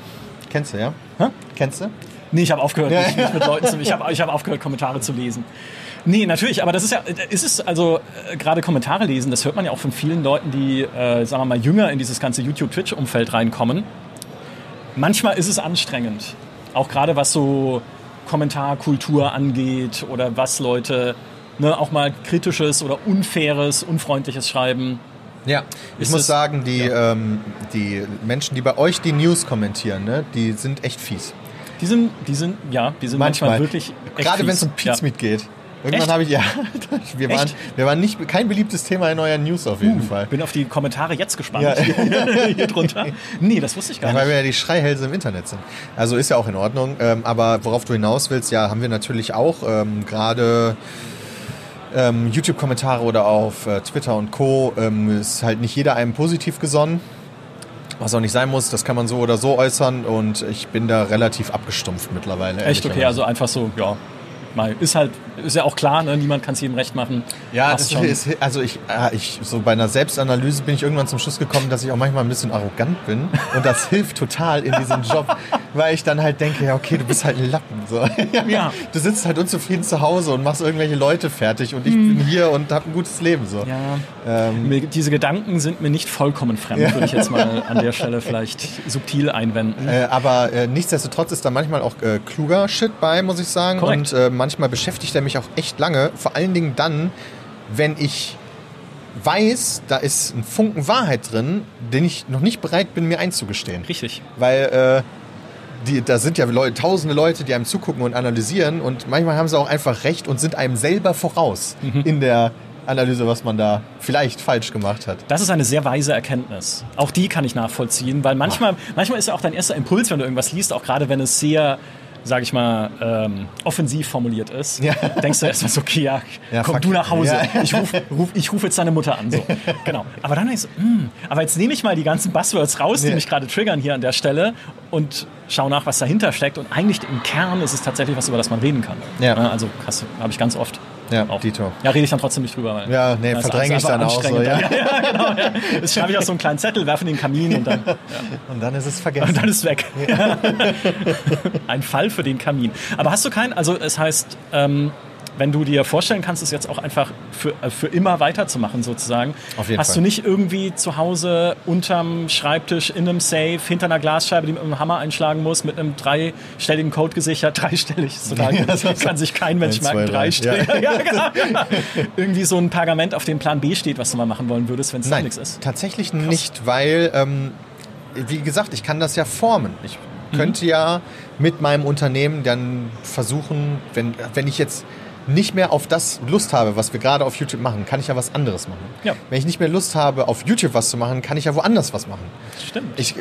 Kennst du, ja? Hä? Kennst du? Nee, ich habe aufgehört, mich, mich mit Leuten zu. Ich habe ich hab aufgehört, Kommentare zu lesen. Nee, natürlich, aber das ist ja, ist es also äh, gerade Kommentare lesen, das hört man ja auch von vielen Leuten, die, äh, sagen wir mal, jünger in dieses ganze YouTube-Twitch-Umfeld reinkommen. Manchmal ist es anstrengend. Auch gerade was so Kommentarkultur angeht oder was Leute ne, auch mal kritisches oder unfaires, unfreundliches schreiben. Ja, ich Ist muss es- sagen, die, ähm, die Menschen, die bei euch die News kommentieren, ne, die sind echt fies. Die sind, die sind, ja, die sind manchmal, Manchmal. wirklich. Gerade wenn es um Pizmeat geht. Irgendwann habe ich, ja, wir waren, Echt? wir waren nicht, kein beliebtes Thema in euren News auf jeden Fall. Bin auf die Kommentare jetzt gespannt. Ja. Hier, hier drunter. Nee, das wusste ich gar Ja, weil nicht. wir ja die Schreihälse im Internet sind. Also ist ja auch in Ordnung. Ähm, aber worauf du hinaus willst, ja, haben wir natürlich auch ähm, gerade ähm, YouTube-Kommentare oder auf äh, Twitter und Co. Ähm, ist halt nicht jeder einem positiv gesonnen. Was auch nicht sein muss, das kann man so oder so äußern und ich bin da relativ abgestumpft mittlerweile. Echt okay, also einfach so, ja. Mal, ist halt, ist ja auch klar, ne? niemand kann es jedem recht machen. Ja, Passt das ist, also ich, äh, ich, so bei einer Selbstanalyse bin ich irgendwann zum Schluss gekommen, dass ich auch manchmal ein bisschen arrogant bin und das hilft total in diesem Job, weil ich dann halt denke, ja okay, du bist halt ein Lappen. So. Ja. Du sitzt halt unzufrieden zu Hause und machst irgendwelche Leute fertig und ich bin hier und habe ein gutes Leben. So. Ja, Ähm, mir, diese Gedanken sind mir nicht vollkommen fremd, würde ich jetzt mal an der Stelle vielleicht subtil einwenden. Äh, aber äh, nichtsdestotrotz ist da manchmal auch äh, kluger Shit bei, muss ich sagen. Korrekt. Und äh, manchmal beschäftigt er mich auch echt lange. Vor allen Dingen dann, wenn ich weiß, da ist ein Funken Wahrheit drin, den ich noch nicht bereit bin, mir einzugestehen. Richtig. Weil äh, die, da sind ja Leute, tausende Leute, die einem zugucken und analysieren und manchmal haben sie auch einfach recht und sind einem selber voraus Mhm. in der Analyse, was man da vielleicht falsch gemacht hat. Das ist eine sehr weise Erkenntnis. Auch die kann ich nachvollziehen, weil manchmal, manchmal ist ja auch dein erster Impuls, wenn du irgendwas liest, auch gerade wenn es sehr, sag ich mal, ähm, offensiv formuliert ist, Ja. denkst du erstmal so, okay, ja, Ja, komm fuck. du nach Hause. Ja. Ich rufe ruf, ich ruf jetzt deine Mutter an. So. Genau. Aber dann denkst du, hm, aber jetzt nehme ich mal die ganzen Buzzwords raus, die mich gerade triggern hier an der Stelle und schau nach, was dahinter steckt. Und eigentlich im Kern ist es tatsächlich was, über das man reden kann. Ja. Also habe ich ganz oft. Ja, auch. Dito. Ja, rede ich dann trotzdem nicht drüber. Ja, nee, verdränge ich dann auch so, ja. ja, ja, genau. Ja. Das schreibe ich auf so einen kleinen Zettel, werfe in den Kamin und dann, Und dann ist es und vergessen. dann ist weg. Ein Fall für den Kamin. Aber hast du keinen, also es heißt, ähm, wenn du dir vorstellen kannst, es jetzt auch einfach für, äh, für immer weiterzumachen sozusagen, Auf jeden hast Fall. du nicht irgendwie zu Hause unterm Schreibtisch in einem Safe hinter einer Glasscheibe, die mit einem Hammer einschlagen muss, mit einem dreistelligen Code gesichert, dreistellig ist total gut, kann sich kein Mensch merken, dreistellig. Ja. genau. Irgendwie so ein Pergament, auf dem Plan B steht, was du mal machen wollen würdest, wenn es Nein, nichts ist. tatsächlich nicht, weil, ähm, wie gesagt, ich kann das ja formen. Ich Mhm. könnte ja mit meinem Unternehmen dann versuchen, wenn, wenn ich jetzt nicht mehr auf das Lust habe, was wir gerade auf YouTube machen, kann ich ja was anderes machen. Ja. Wenn ich nicht mehr Lust habe, auf YouTube was zu machen, kann ich ja woanders was machen. Stimmt. Ich,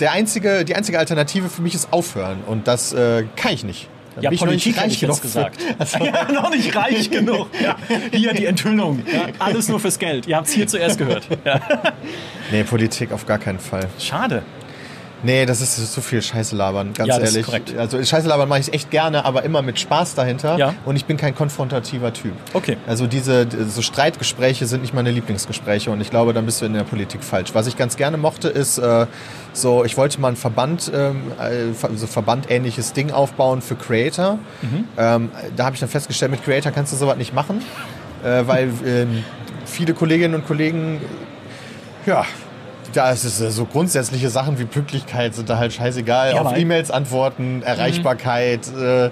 der einzige, die einzige Alternative für mich ist aufhören und das äh, kann ich nicht. Da Ja, bin ich noch Politik nicht reich genug gesagt. Also, Ja, noch nicht reich genug. Ja. Hier die Enthüllung. Ja, alles nur fürs Geld. Ihr habt es hier zuerst gehört. Ja. nee, Politik auf gar keinen Fall. Schade. Nee, das ist so viel Scheiße labern, ganz Ja, das ist ehrlich. korrekt. Also Scheiße labern mache ich echt gerne, aber immer mit Spaß dahinter. Ja. Und ich bin kein konfrontativer Typ. Okay. Also diese so Streitgespräche sind nicht meine Lieblingsgespräche und ich glaube, dann bist du in der Politik falsch. Was ich ganz gerne mochte, ist äh, so, ich wollte mal ein Verband, ähm, äh, so Verband-ähnliches Ding aufbauen für Creator. Mhm. Ähm, da habe ich dann festgestellt, mit Creator kannst du sowas nicht machen, äh, weil ähm, viele Kolleginnen und Kollegen, ja, da ist es äh, so grundsätzliche Sachen wie Pünktlichkeit sind da halt scheißegal. Ja, Auf E-Mails antworten, Erreichbarkeit. Äh,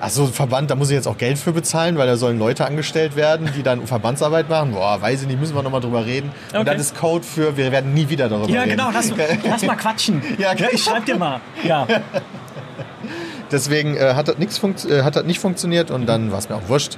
Achso, Verband, da muss ich jetzt auch Geld für bezahlen, weil da sollen Leute angestellt werden, die dann Verbandsarbeit machen. Boah, weiß ich nicht, müssen wir nochmal drüber reden. Okay. Und das ist Code für, wir werden nie wieder darüber Ja, reden. genau, lass, lass mal quatschen. Ja, genau. ich schreib dir mal. Ja, Deswegen äh, hat, das nix äh, hat das nicht funktioniert und dann war es mir auch wurscht.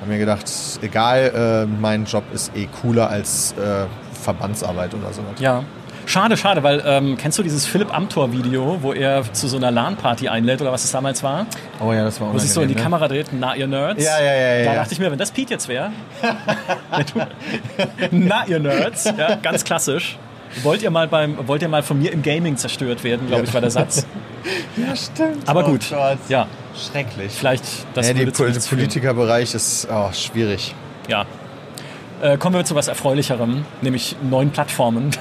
Hab mir gedacht, egal, äh, mein Job ist eh cooler als äh, Verbandsarbeit oder so. ja. Schade, schade, weil ähm, kennst du dieses Philipp Amthor-Video, wo er zu so einer LAN-Party einlädt oder was es damals war? Oh ja, das war Wo sich so in die ne? Kamera dreht, na ihr Nerds. Ja, ja, ja, ja, Da ja. dachte ich mir, wenn das Pete jetzt wäre. na ihr Nerds, ja, ganz klassisch. Wollt ihr mal beim, wollt ihr mal von mir im Gaming zerstört werden, glaube ich, war der Satz. Ja, stimmt. Aber Oh gut, Gott. ja, Schrecklich. vielleicht das ja, würde. Politikerbereich ist oh, schwierig. Ja. Äh, kommen wir zu was Erfreulicherem, nämlich neuen Plattformen.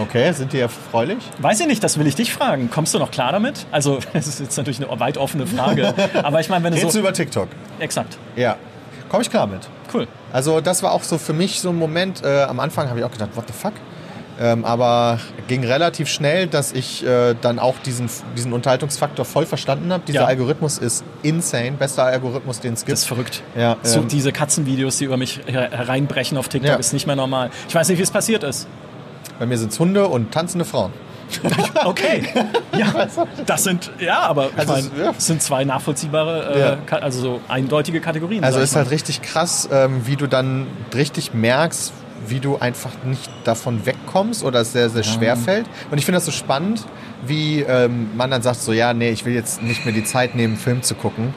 Okay, sind die erfreulich? Weiß ich nicht, das will ich dich fragen. Kommst du noch klar damit? Also, es ist jetzt natürlich eine weit offene Frage. Aber ich meine, wenn du Redest du so. über TikTok? Exakt. Ja. Komme ich klar mit. Cool. Also das war auch so für mich so ein Moment, äh, am Anfang habe ich auch gedacht, what the fuck? Ähm, aber ging relativ schnell, dass ich äh, dann auch diesen, diesen Unterhaltungsfaktor voll verstanden habe. Dieser Ja. Algorithmus ist insane, bester Algorithmus, den es gibt. Das ist verrückt. Ja, so ähm, diese Katzenvideos, die über mich her- hereinbrechen auf TikTok, Ja. ist nicht mehr normal. Ich weiß nicht, wie es passiert ist. Bei mir sind es Hunde und tanzende Frauen. Okay. ja, das sind, ja, aber ich Also, meine, ja. es sind zwei nachvollziehbare, äh, also so eindeutige Kategorien. Also ist halt richtig krass, ähm, wie du dann richtig merkst, wie du einfach nicht davon wegkommst oder es sehr, sehr schwer fällt. Und ich finde das so spannend, wie ähm, man dann sagt, so ja, nee, ich will jetzt nicht mehr die Zeit nehmen, einen Film zu gucken.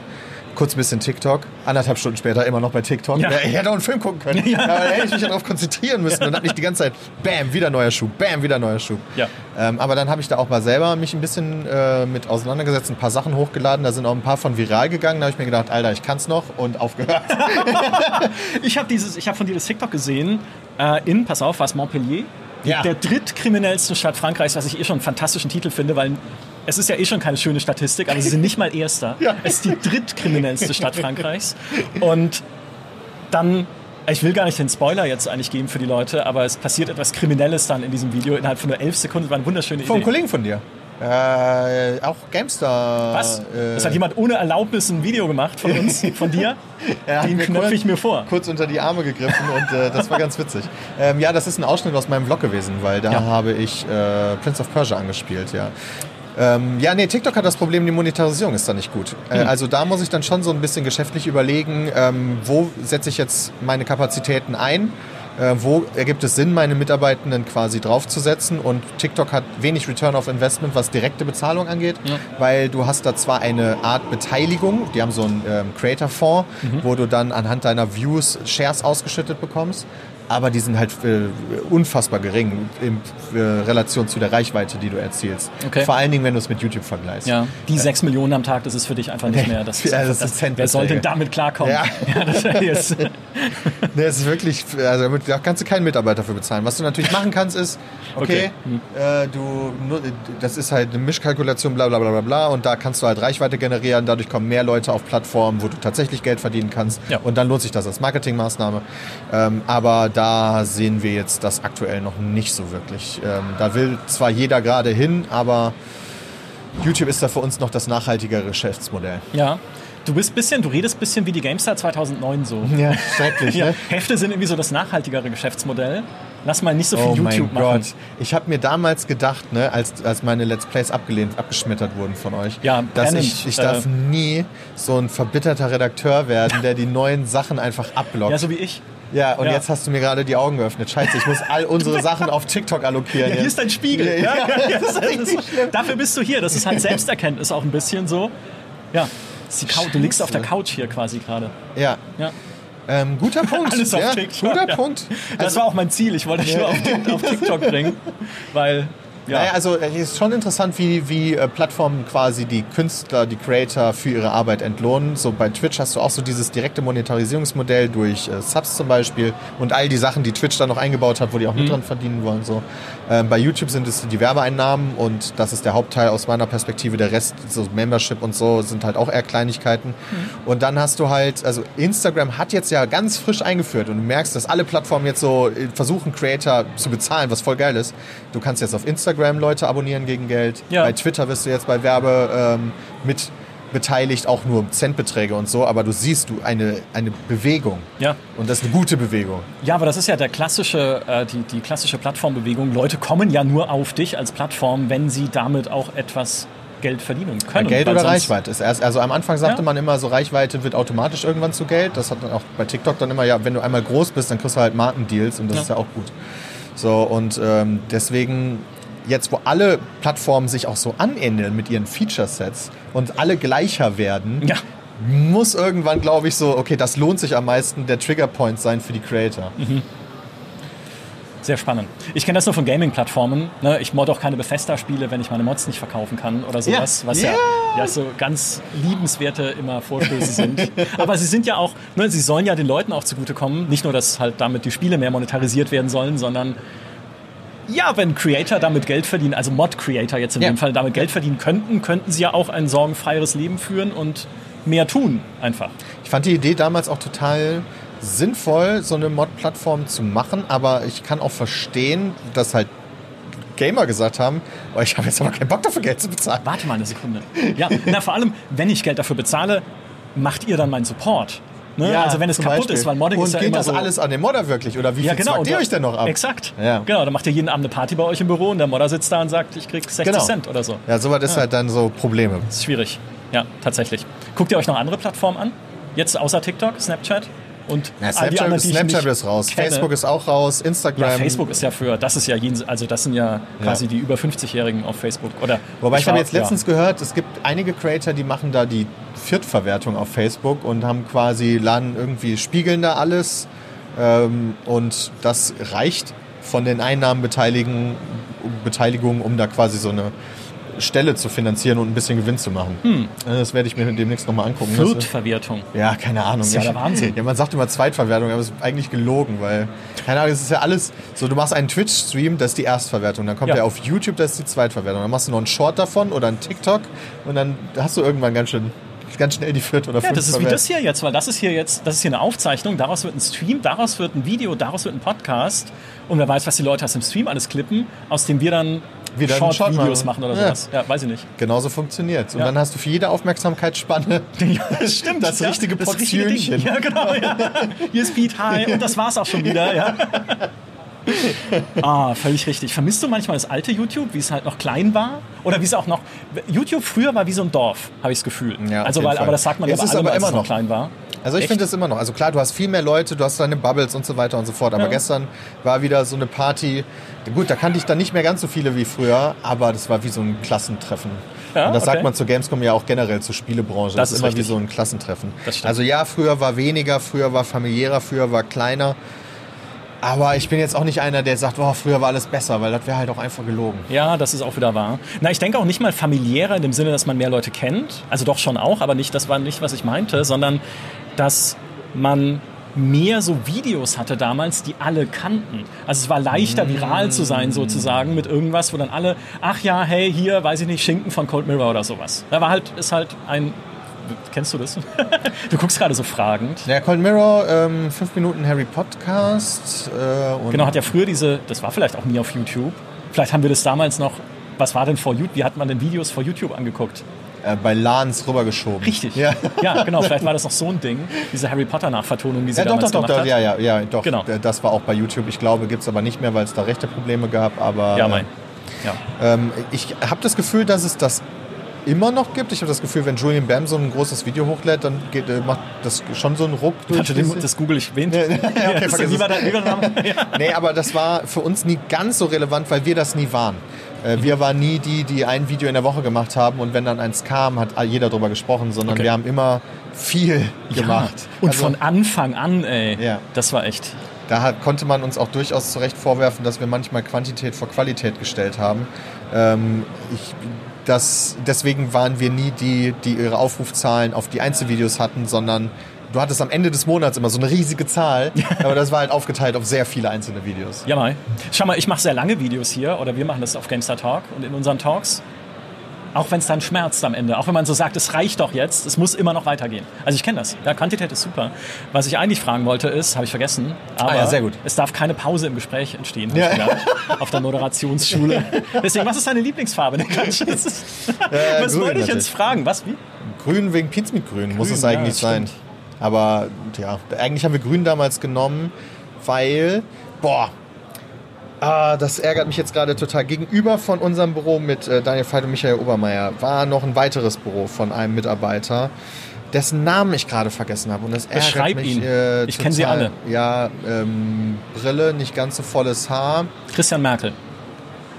Kurz ein bisschen TikTok, anderthalb Stunden später immer noch bei TikTok. Ja. Ich hätte auch einen Film gucken können. Ja. Aber da hätte ich mich ja darauf konzentrieren müssen und dann nicht die ganze Zeit, bam, wieder neuer Schub, bam, wieder neuer Schub. Ja. Ähm, aber dann habe ich da auch mal selber mich ein bisschen äh, mit auseinandergesetzt, ein paar Sachen hochgeladen. Da sind auch ein paar von viral gegangen. Da habe ich mir gedacht, Alter, ich kann's noch und aufgehört. Ich habe dieses, ich habe von dir das TikTok gesehen äh, in, pass auf, was Montpellier, Ja. der drittkriminellsten Stadt Frankreichs, was ich eh schon einen fantastischen Titel finde, weil es ist ja eh schon keine schöne Statistik, aber sie sind nicht mal Erster. Ja. Es ist die drittkriminellste Stadt Frankreichs und dann ich will gar nicht den Spoiler jetzt eigentlich geben für die Leute, aber es passiert etwas Kriminelles dann in diesem Video innerhalb von nur elf Sekunden. Das war eine wunderschöne Vom Idee. Kollegen von dir. Äh, auch Gamestar. Was? Äh, Es hat jemand ohne Erlaubnis ein Video gemacht von uns, von dir? er hat Den mir knöpfe kurz- ich mir vor. Kurz unter die Arme gegriffen und äh, das war ganz witzig. Ähm, ja, das ist ein Ausschnitt aus meinem Vlog gewesen, weil da Ja. habe ich äh, Prince of Persia angespielt, ja. Ähm, ja, nee, TikTok hat das Problem, die Monetarisierung ist da nicht gut. Äh, Hm. Also da muss ich dann schon so ein bisschen geschäftlich überlegen, ähm, wo setze ich jetzt meine Kapazitäten ein, äh, wo ergibt es Sinn, meine Mitarbeitenden quasi draufzusetzen und TikTok hat wenig Return of Investment, was direkte Bezahlung angeht, Ja. weil du hast da zwar eine Art Beteiligung, die haben so einen ähm, Creator-Fonds, Mhm. wo du dann anhand deiner Views Shares ausgeschüttet bekommst, aber die sind halt äh, unfassbar gering in äh, Relation zu der Reichweite, die du erzielst. Okay. Vor allen Dingen, wenn du es mit YouTube vergleichst. Ja, die sechs Millionen am Tag, das ist für dich einfach nicht Nee. mehr. Das Ja, ist einfach, das das, sind Centbeträge. wer soll denn damit klarkommen? Ja. das ist Nee, es ist wirklich, also damit- da kannst du keinen Mitarbeiter für bezahlen. Was du natürlich machen kannst, ist, okay, Okay. äh, du, das ist halt eine Mischkalkulation, bla bla bla bla bla, und da kannst du halt Reichweite generieren, dadurch kommen mehr Leute auf Plattformen, wo du tatsächlich Geld verdienen kannst, Ja. und dann lohnt sich das als Marketingmaßnahme. Ähm, aber da sehen wir jetzt das aktuell noch nicht so wirklich. Ähm, da will zwar jeder gerade hin, aber YouTube ist da für uns noch das nachhaltigere Geschäftsmodell. ja. Du bist bisschen, du redest bisschen wie die GameStar 2009 so. Ja, schrecklich, Ja, ne? Hefte sind irgendwie so das nachhaltigere Geschäftsmodell. Lass mal nicht so viel Oh YouTube mein machen. Gott. Ich habe mir damals gedacht, ne, als, als meine Let's Plays abgelehnt, abgeschmettert wurden von euch, Ja, dass ich, ich äh, darf nie so ein verbitterter Redakteur werden, der die neuen Sachen einfach abblockt. Ja, so wie ich. Ja, und Ja. jetzt hast du mir gerade die Augen geöffnet. Scheiße, ich muss all unsere Sachen auf TikTok allokieren. Ja, hier ist dein Spiegel. Ja, Ja, ja, das ist das ist, dafür bist du hier. Das ist halt Selbsterkenntnis auch ein bisschen so. Ja, ist die Couch, du liegst auf der Couch hier quasi gerade. Ja. Ja. Ähm, guter Punkt. Alles auf ja, TikTok. Guter ja. Punkt. Das war auch mein Ziel. Ich wollte dich nur auf, Tik- auf TikTok bringen, weil Ja. Naja, also es ist schon interessant, wie, wie äh, Plattformen quasi die Künstler, die Creator für ihre Arbeit entlohnen. So bei Twitch hast du auch so dieses direkte Monetarisierungsmodell durch äh, Subs zum Beispiel und all die Sachen, die Twitch da noch eingebaut hat, wo die auch mit dran verdienen wollen. So. Ähm, bei YouTube sind es die Werbeeinnahmen und das ist der Hauptteil aus meiner Perspektive. Der Rest, so Membership und so, sind halt auch eher Kleinigkeiten. Und dann hast du halt, also Instagram hat jetzt ja ganz frisch eingeführt und du merkst, dass alle Plattformen jetzt so äh, versuchen, Creator zu bezahlen, was voll geil ist. Du kannst jetzt auf Instagram Leute abonnieren gegen Geld. Ja. Bei Twitter wirst du jetzt bei Werbe ähm, mit beteiligt, auch nur Centbeträge und so, aber du siehst du eine, eine Bewegung. Ja. Und das ist eine gute Bewegung. Ja, aber das ist ja der klassische, äh, die, die klassische Plattformbewegung. Leute kommen ja nur auf dich als Plattform, wenn sie damit auch etwas Geld verdienen können. Geld weil oder Reichweite. Ist erst, also am Anfang sagte Ja. man immer, so Reichweite wird automatisch irgendwann zu Geld. Das hat dann auch bei TikTok dann immer, ja, wenn du einmal groß bist, dann kriegst du halt Markendeals und das Ja. ist ja auch gut. So, und ähm, deswegen, jetzt wo alle Plattformen sich auch so anähneln mit ihren Feature-Sets und alle gleicher werden, Ja. muss irgendwann, glaube ich, so, okay, das lohnt sich am meisten, der Triggerpoint sein für die Creator. Sehr spannend. Ich kenne das nur von Gaming-Plattformen. Ne? Ich mod auch keine Bethesda-Spiele, wenn ich meine Mods nicht verkaufen kann oder sowas, Ja. was ja, Ja. ja so ganz liebenswerte immer Vorstöße sind. Aber sie sind ja auch, ne, sie sollen ja den Leuten auch zugutekommen. Nicht nur, dass halt damit die Spiele mehr monetarisiert werden sollen, sondern ja, wenn Creator damit Geld verdienen, also Mod-Creator jetzt in Ja. dem Fall damit Geld verdienen könnten, könnten sie ja auch ein sorgenfreieres Leben führen und mehr tun einfach. Ich fand die Idee damals auch total sinnvoll, so eine Mod-Plattform zu machen, aber ich kann auch verstehen, dass halt Gamer gesagt haben, oh, ich habe jetzt aber keinen Bock dafür Geld zu bezahlen. Warte mal eine Sekunde. Ja, na vor allem, wenn ich Geld dafür bezahle, macht ihr dann meinen Support. Ne? also wenn es kaputt Beispiel. ist, weil Modding Und ist ja geht immer das so... alles an den Modder wirklich? Oder wie ja, viel genau. zwackt ihr euch denn noch ab? Exakt. Ja. Genau, dann macht ihr jeden Abend eine Party bei euch im Büro und der Modder sitzt da und sagt, ich krieg 60 Genau. Cent oder so. Ja, sowas ist halt dann so Probleme. Das ist schwierig. Ja, tatsächlich. Guckt ihr euch noch andere Plattformen an? Jetzt außer TikTok, Snapchat und Ja, all die Snapchat, anderen, die Snapchat ist raus, kenne. Facebook ist auch raus, Instagram. ja, Facebook ist ja für, das ist ja also das sind ja quasi die über 50-Jährigen auf Facebook. Oder Wobei ich, habe jetzt ja. letztens gehört, es gibt einige Creator, die machen da die Viertverwertung auf Facebook und haben quasi, laden irgendwie, spiegeln da alles ähm, und das reicht von den Einnahmenbeteiligungen, Beteiligungen, um da quasi so eine Stelle zu finanzieren und ein bisschen Gewinn zu machen. Hm. Das werde ich mir demnächst nochmal angucken. Das Viertverwertung. ja, keine Ahnung. ist ja der Wahnsinn. Ja, man sagt immer Zweitverwertung, aber es ist eigentlich gelogen, weil, keine Ahnung, es ist ja alles so, du machst einen Twitch-Stream, das ist die Erstverwertung, dann kommt Ja. der auf YouTube, das ist die Zweitverwertung, dann machst du noch einen Short davon oder einen TikTok und dann hast du irgendwann ganz schön, ganz schnell die Viert- oder Ja, das ist wie das hier jetzt, weil das ist hier jetzt, das ist hier eine Aufzeichnung, daraus wird ein Stream, daraus wird ein Video, daraus wird ein Podcast und wer weiß, was die Leute aus dem Stream alles klippen, aus dem wir dann Wieder Short-Videos machen. oder Ja. sowas. Ja, weiß ich nicht. Genauso funktioniert Und Ja. dann hast du für jede Aufmerksamkeitsspanne Ja, das stimmt. Das ja, richtige das Portionchen. Ja, genau. Ja. Hier ist Pete, hi. Und das war's auch schon wieder. Ja. Ah, völlig richtig. Vermisst du manchmal das alte YouTube, wie es halt noch klein war? Oder wie es auch noch. YouTube früher war wie so ein Dorf, habe ich das Gefühl. Ja, also, weil, Fall. aber das sagt man ja Es bei allem, aber als es immer noch noch. klein war. Also ich finde es immer noch. Also klar, du hast viel mehr Leute, du hast deine Bubbles und so weiter und so fort. Aber Ja. gestern war wieder so eine Party. Gut, da kannte ich dann nicht mehr ganz so viele wie früher, aber das war wie so ein Klassentreffen. Ja, und das sagt okay. man zur Gamescom ja auch generell zur Spielebranche. Das Das, ist immer richtig. wie so ein Klassentreffen. Also ja, früher war weniger, früher war familiärer, früher war kleiner. Aber ich bin jetzt auch nicht einer, der sagt, oh, früher war alles besser, weil das wäre halt auch einfach gelogen. Ja, das ist auch wieder wahr. Na, ich denke auch nicht mal familiärer in dem Sinne, dass man mehr Leute kennt. Also doch schon auch, aber nicht, das war nicht, was ich meinte, sondern dass man mehr so Videos hatte damals, die alle kannten. Also es war leichter, viral zu sein sozusagen mit irgendwas, wo dann alle, ach ja, hey, hier, weiß ich nicht, Schinken von Cold Mirror oder sowas. Da war halt, ist halt ein, kennst du das? du guckst gerade so fragend. Ja, Cold Mirror, ähm, 5 Minuten Harry Podcast. Äh, Genau, hat ja früher diese, das war vielleicht auch nie auf YouTube. Vielleicht haben wir das damals noch, was war denn vor YouTube, wie hat man denn Videos vor YouTube angeguckt? äh, bei LANs rübergeschoben. Richtig. Ja. ja, genau. Vielleicht war das noch so ein Ding, diese Harry Potter Nachvertonung, die sie Ja, doch, damals doch, doch, gemacht doch, hat. ja, ja, ja, doch. Genau. Äh, Das war auch bei YouTube. Ich glaube, gibt es aber nicht mehr, weil es da rechte Probleme gab. Aber Ja, mein. Ja. ähm, ich habe das Gefühl, dass es das immer noch gibt. Ich habe das Gefühl, wenn Julian Bam so ein großes Video hochlädt, dann geht, äh, macht das schon so einen Ruck durch. Diese- das google ich. Wen? okay, war der Name? ja. Nee, aber das war für uns nie ganz so relevant, weil wir das nie waren. Äh, Wir waren nie die, die ein Video in der Woche gemacht haben und wenn dann eins kam, hat jeder drüber gesprochen, sondern Okay. wir haben immer viel gemacht. Und Also- von Anfang an, ey. Ja. Das war echt. da hat, konnte man uns auch durchaus zu Recht vorwerfen, dass wir manchmal Quantität vor Qualität gestellt haben. Ähm, ich, das, deswegen waren wir nie die, die ihre Aufrufzahlen auf die Einzelvideos hatten, sondern du hattest am Ende des Monats immer so eine riesige Zahl, aber das war halt aufgeteilt auf sehr viele einzelne Videos. Ja, mal. Schau mal, ich mache sehr lange Videos hier oder wir machen das auf GameStar Talk und in unseren Talks. Auch wenn es dann schmerzt am Ende, auch wenn man so sagt, es reicht doch jetzt, es muss immer noch weitergehen. Also ich kenne das. Ja, Quantität ist super. Was ich eigentlich fragen wollte ist, habe ich vergessen, aber Ah ja, sehr gut. es darf keine Pause im Gespräch entstehen, Ja. auf der Moderationsschule. Deswegen, was ist deine Lieblingsfarbe? Ist- was grün wollte ich jetzt fragen? Was? Wie? Grün wegen Pins mit Grün muss Grün, es eigentlich ja, sein. Aber ja, eigentlich haben wir Grün damals genommen, weil, boah, ah, das ärgert mich jetzt gerade total. Gegenüber von unserem Büro mit äh, Daniel Veit und Michael Obermeier war noch ein weiteres Büro von einem Mitarbeiter, dessen Namen ich gerade vergessen habe. Und das ärgert Beschreib mich. ihn. Äh, Ich kenn sie alle. Ja, ähm, Brille, nicht ganz so volles Haar. Christian Merkel.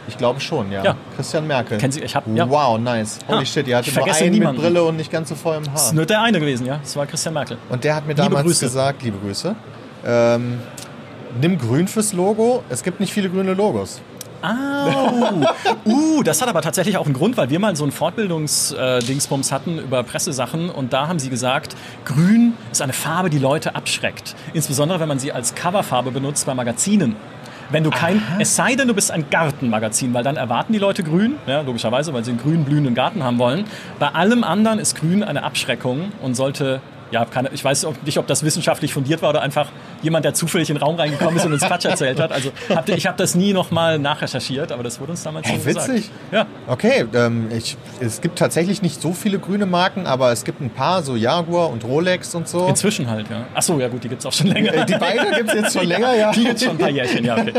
Ich glaube schon, ja. Ja. Christian Merkel. Kennen Sie- ich hab- ja. Wow, nice. Holy Ah, shit, ihr hattet nur vergesse einen niemanden. mit Brille und nicht ganz so vollem Das ist Haar. nur der eine gewesen, ja? Das war Christian Merkel. Und der hat mir Liebe damals Grüße. gesagt, liebe Grüße, ähm, nimm grün fürs Logo. Es gibt nicht viele grüne Logos. Ah, uh, das hat aber tatsächlich auch einen Grund, weil wir mal so einen Fortbildungsdingsbums hatten über Pressesachen und da haben sie gesagt, grün ist eine Farbe, die Leute abschreckt. Insbesondere, wenn man sie als Coverfarbe benutzt bei Magazinen. Wenn du kein, es sei denn, du bist ein Gartenmagazin, weil dann erwarten die Leute grün, ja, logischerweise, weil sie einen grün blühenden Garten haben wollen. Bei allem anderen ist grün eine Abschreckung und sollte, ja, keine, ich weiß auch nicht, ob das wissenschaftlich fundiert war oder einfach jemand, der zufällig in den Raum reingekommen ist und uns Quatsch erzählt hat. Also hab, ich habe das nie nochmal nachrecherchiert, aber das wurde uns damals Hey, so gesagt. witzig. Ja. Okay, ähm, ich, es gibt tatsächlich nicht so viele grüne Marken, aber es gibt ein paar, so Jaguar und Rolex und so. Inzwischen halt, ja. Ach so, ja gut, die gibt's auch schon länger. Äh, Die beiden gibt es jetzt schon länger, ja. Die gibt's schon ein paar Jährchen, ja. Okay.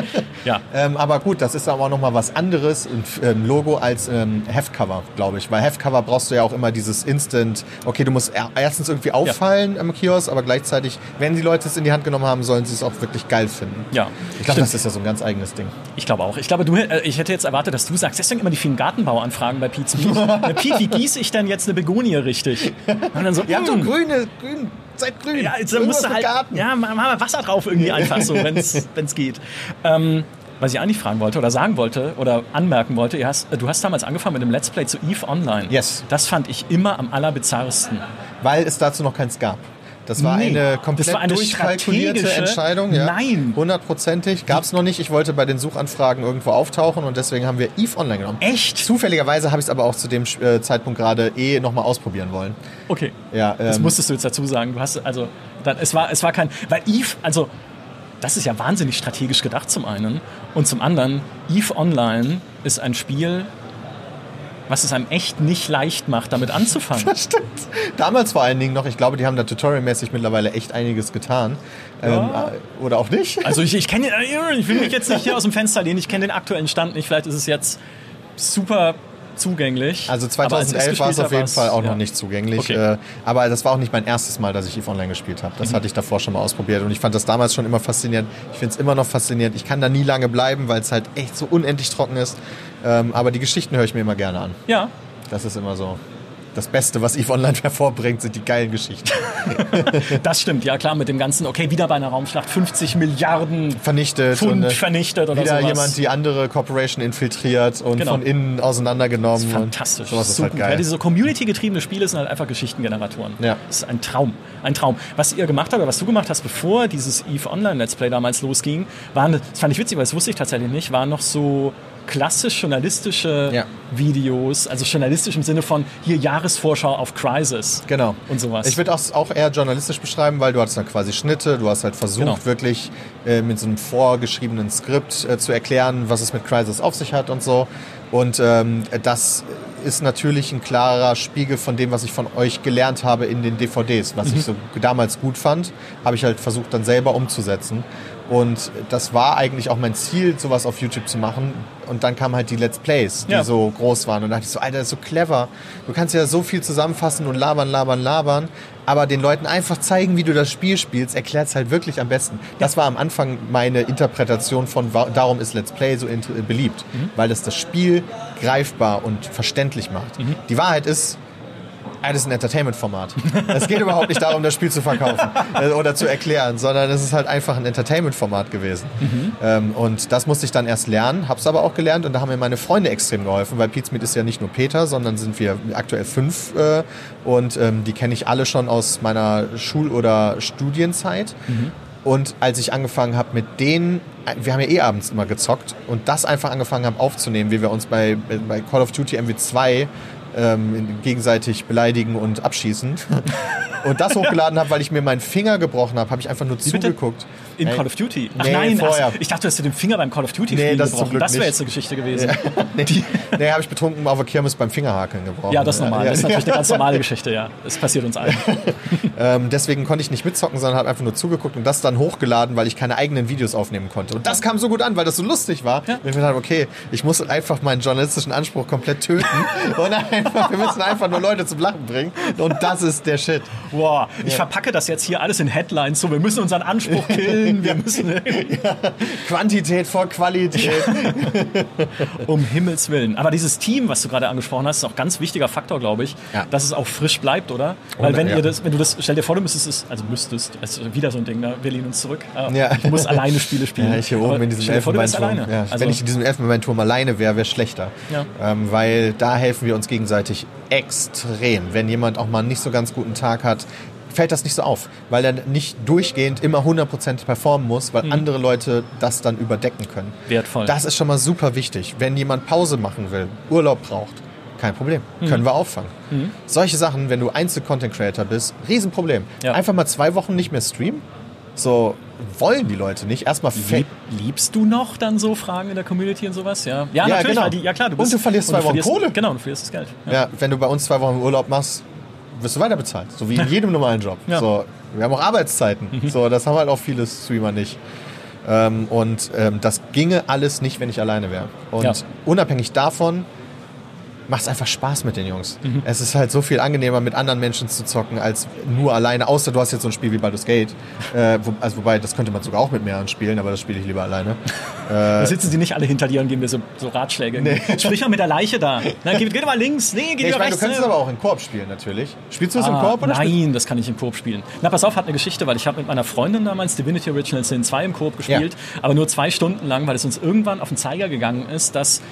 Ja. Ähm, aber gut, das ist aber auch nochmal was anderes, ein ähm, Logo als ähm, Heftcover, glaube ich. Weil Heftcover brauchst du ja auch immer dieses Instant, okay, du musst er- erstens irgendwie auffallen am Kiosk, aber gleichzeitig, wenn die Leute es in die Hand genommen haben, sollen sie es auch wirklich geil finden. Ja. Ich glaube, das ist ja so ein ganz eigenes Ding. Ich glaube auch. Ich glaube, du, äh, ich hätte jetzt erwartet, dass du sagst, deswegen immer die vielen Gartenbauanfragen bei Pete's Meet. Na, Pete, wie gieße ich denn jetzt eine Begonie richtig? Und dann so, habt so mm, grüne, grün, seid grün. Ja, jetzt musst du halt, Garten. ja, mach mal Wasser drauf irgendwie einfach so, wenn es geht. Ähm, was ich eigentlich fragen wollte oder sagen wollte oder anmerken wollte, hast, du hast damals angefangen mit dem Let's Play zu EVE Online. Yes. Das fand ich immer am allerbizarrsten. Weil es dazu noch keins gab. Das war Nee, eine komplett das war eine durchkalkulierte Entscheidung. Ja. Nein. Hundertprozentig. Gab es noch nicht. Ich wollte bei den Suchanfragen irgendwo auftauchen und deswegen haben wir EVE Online genommen. Echt? Zufälligerweise habe ich es aber auch zu dem äh, Zeitpunkt gerade eh nochmal ausprobieren wollen. Okay. Ja, Das ähm, musstest du jetzt dazu sagen. Du hast also, dann, es war, es war kein, weil Eve, also das ist ja wahnsinnig strategisch gedacht zum einen und zum anderen Eve Online ist ein Spiel, was es einem echt nicht leicht macht, damit anzufangen. Stimmt. Damals vor allen Dingen noch, ich glaube, die haben da tutorialmäßig mittlerweile echt einiges getan. Ähm, äh, oder auch nicht. Also ich, ich kenne, ich will mich jetzt nicht hier aus dem Fenster lehnen. Ich kenne den aktuellen Stand nicht. Vielleicht ist es jetzt super zugänglich. Also Aber als ich 2011 war es auf jeden Fall auch ja. noch nicht zugänglich. Okay. Äh, aber das war auch nicht mein erstes Mal, dass ich EVE Online gespielt habe. Das Mhm. hatte ich davor schon mal ausprobiert und ich fand das damals schon immer faszinierend. Ich finde es immer noch faszinierend. Ich kann da nie lange bleiben, weil es halt echt so unendlich trocken ist. Ähm, aber die Geschichten höre ich mir immer gerne an. Ja, Das ist immer so. Das Beste, was EVE Online hervorbringt, sind die geilen Geschichten. das stimmt. Ja klar, mit dem ganzen, okay, wieder bei einer Raumschlacht 50 Milliarden Vernichtet und Pfund äh, vernichtet oder wieder sowas. jemand die andere Corporation infiltriert und Genau. von innen auseinandergenommen. Das ist fantastisch. Und sowas ist so halt gut. geil. Weil diese so community-getriebene Spiele sind halt einfach Geschichtengeneratoren. Ja. Das ist ein Traum. Ein Traum. Was ihr gemacht habt, oder was du gemacht hast, bevor dieses EVE Online Let's Play damals losging, waren, das fand ich witzig, weil das wusste ich tatsächlich nicht, waren noch so klassisch journalistische Ja. Videos, also journalistisch im Sinne von hier Jahresvorschau auf Crisis. Genau. Und sowas. Ich würde auch, auch eher journalistisch beschreiben, weil du hattest dann quasi Schnitte, du hast halt versucht, Genau. wirklich äh, mit so einem vorgeschriebenen Skript äh, zu erklären, was es mit Crisis auf sich hat und so. Und ähm, das ist natürlich ein klarer Spiegel von dem, was ich von euch gelernt habe in den DVDs. Was Mhm. ich so damals gut fand, habe ich halt versucht dann selber umzusetzen. Und das war eigentlich auch mein Ziel, sowas auf YouTube zu machen. Und dann kamen halt die Let's Plays, die Ja. so groß waren. Und da dachte ich so, Alter, das ist so clever. Du kannst ja so viel zusammenfassen und labern, labern, labern. Aber den Leuten einfach zeigen, wie du das Spiel spielst, erklärt es halt wirklich am besten. Das war am Anfang meine Interpretation von, darum ist Let's Play so beliebt. Weil es das Spiel greifbar und verständlich macht. Die Wahrheit ist, ah, das ist ein Entertainment-Format. es geht überhaupt nicht darum, das Spiel zu verkaufen äh, oder zu erklären, sondern es ist halt einfach ein Entertainment-Format gewesen. Mhm. Ähm, und das musste ich dann erst lernen, hab's aber auch gelernt und da haben mir meine Freunde extrem geholfen, weil Pizmeet ist ja nicht nur Peter, sondern sind wir aktuell fünf äh, und ähm, die kenne ich alle schon aus meiner Schul- oder Studienzeit. Mhm. Und als ich angefangen habe mit denen, wir haben ja eh abends immer gezockt und das einfach angefangen haben aufzunehmen, wie wir uns bei, bei Call of Duty MW2 ähm, gegenseitig beleidigen und abschießen. und das hochgeladen habe, weil ich mir meinen Finger gebrochen habe, habe ich einfach nur bitte? zugeguckt. In Ey, Call of Duty? Ach nee, nein, vorher. ach, ich dachte, du hast dir den Finger beim Call of Duty Nee, das gebrochen. Das wäre jetzt eine Geschichte gewesen. nee, nee habe ich betrunken auf der Kirmes beim Fingerhakeln gebrochen. Ja, das ist normal. Ja, Das ist natürlich eine ganz normale Geschichte, ja. Das passiert uns allen. Ähm, deswegen konnte ich nicht mitzocken, sondern habe einfach nur zugeguckt und das dann hochgeladen, weil ich keine eigenen Videos aufnehmen konnte. Und das kam so gut an, weil das so lustig war. Ja. Und ich mir dachte, okay, ich muss einfach meinen journalistischen Anspruch komplett töten und einfach, wir müssen einfach nur Leute zum Lachen bringen. Und das ist der Shit. Boah, ich verpacke das jetzt hier alles in Headlines. So, wir müssen unseren Anspruch killen. Wir müssen, Quantität vor Qualität. um Himmels Willen. Aber dieses Team, was du gerade angesprochen hast, ist auch ein ganz wichtiger Faktor, glaube ich, Ja. dass es auch frisch bleibt, oder? Weil wenn ja. ihr das, wenn du das, stell dir vor, du müsstest es, also müsstest, es ist wieder so ein Ding, ne? wir lehnen uns zurück. Äh, Ja. Ich muss alleine Spiele spielen. Ja, ich hier oben Aber in diesem Elfenbeinturm. Ja, also, wenn ich in diesem Elfenbeinturm alleine wäre, wäre schlechter. Ja. Ähm, weil da helfen wir uns gegenseitig extrem. Wenn jemand auch mal einen nicht so ganz guten Tag hat, fällt das nicht so auf, weil er nicht durchgehend immer 100% performen muss, weil andere Leute das dann überdecken können. Mhm. Wertvoll. Das ist schon mal super wichtig. Wenn jemand Pause machen will, Urlaub braucht, kein Problem. Können wir auffangen. Solche Sachen, wenn du Einzel-Content-Creator bist, Riesenproblem. Ja. Einfach mal zwei Wochen nicht mehr streamen. So wollen die Leute nicht. Erstmal Lieb, liebst du noch dann so Fragen in der Community und sowas? Ja, ja, Ja, natürlich. genau. Die, ja klar, du Und bist, du verlierst zwei Wochen Kohle. Genau, du verlierst das Geld. Ja. Ja, wenn du bei uns zwei Wochen Urlaub machst, wirst du weiter bezahlt. So wie in jedem normalen Job. Ja. Mhm. So, wir haben auch Arbeitszeiten. So, das haben halt auch viele Streamer nicht. Ähm, und ähm, das ginge alles nicht, wenn ich alleine wäre. Und Ja. unabhängig davon macht es einfach Spaß mit den Jungs. Mhm. Es ist halt so viel angenehmer, mit anderen Menschen zu zocken, als nur alleine. Außer du hast jetzt so ein Spiel wie Baldur's Gate. Äh, wo, also wobei, das könnte man sogar auch mit mehreren spielen, aber das spiele ich lieber alleine. Da sitzen sie nicht alle hinter dir und geben dir so, so Ratschläge. Sprich mal mit der Leiche da. Na, geh, geh doch mal links. Nee, geh Nee, ich meine, du rechts. kannst ne? es aber auch in Koop spielen, natürlich. Spielst du es im Ah, Koop oder Nein, das kann ich im Koop spielen. Na, pass auf, hat eine Geschichte, weil ich habe mit meiner Freundin damals Divinity Original Sin 2 im Koop gespielt, aber nur zwei Stunden lang, weil es uns irgendwann auf den Zeiger gegangen ist, dass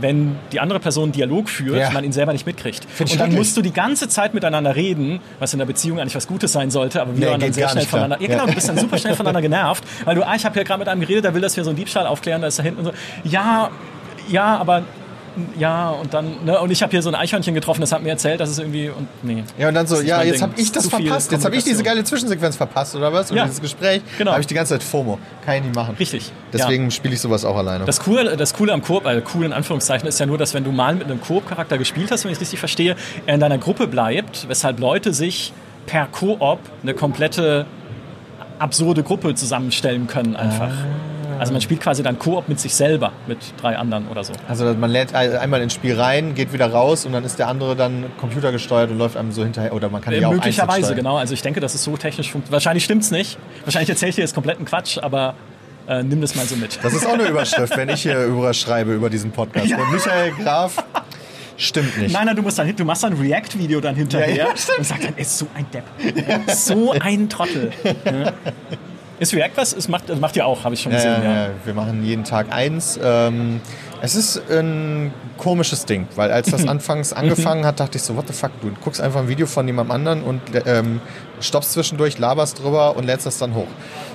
wenn die andere Person einen Dialog führt, Ja. man ihn selber nicht mitkriegt. Find Und dann musst du die ganze Zeit miteinander reden, was in der Beziehung eigentlich was Gutes sein sollte, aber wir Nee, waren dann sehr schnell voneinander. Ja, genau, du bist dann super schnell voneinander genervt, weil du, ah, ich habe hier gerade mit einem geredet, der will, dass wir so einen Diebstahl aufklären, da ist da hinten und so. Ja, ja, aber ja, und dann, ne, und ich habe hier so ein Eichhörnchen getroffen, das hat mir erzählt, dass es irgendwie, und nee. Ja, und dann so, ja, jetzt habe ich das verpasst. Jetzt habe ich diese geile Zwischensequenz verpasst, oder was? Oder Ja. dieses Gespräch. Genau. habe ich die ganze Zeit FOMO. Kann ich nicht machen. Richtig. Deswegen spiele ich sowas auch alleine. Das Coole, das Coole am Koop, also cool in Anführungszeichen, ist ja nur, dass wenn du mal mit einem Koop-Charakter gespielt hast, wenn ich es richtig verstehe, er in deiner Gruppe bleibt, weshalb Leute sich per Koop eine komplette absurde Gruppe zusammenstellen können einfach. Also man spielt quasi dann Koop mit sich selber, mit drei anderen oder so. also man lädt ein- einmal ins Spiel rein, geht wieder raus und dann ist der andere dann computergesteuert und läuft einem so hinterher. Oder man kann die Äh, auch möglicherweise, genau. Also ich denke, das ist so technisch funktioniert. Wahrscheinlich stimmt's nicht. Wahrscheinlich erzähle ich dir jetzt kompletten Quatsch, aber äh, nimm das mal so mit. Das ist auch eine Überschrift, wenn ich hier überschreibe über diesen Podcast. Und Michael Graf stimmt nicht. Nein, nein, du musst dann, du machst dann ein React-Video dann hinterher Ja, ja, und sagst dann, ist so ein Depp. So ein Trottel. Ist React was? Es macht, das macht ihr auch, habe ich schon gesehen. ja, Ja, ja. Wir machen jeden Tag eins. Ähm, es ist ein komisches Ding, weil als das anfangs angefangen hat, dachte ich so, what the fuck, du guckst einfach ein Video von jemandem anderen und ähm, stoppst zwischendurch, laberst drüber und lädst das dann hoch.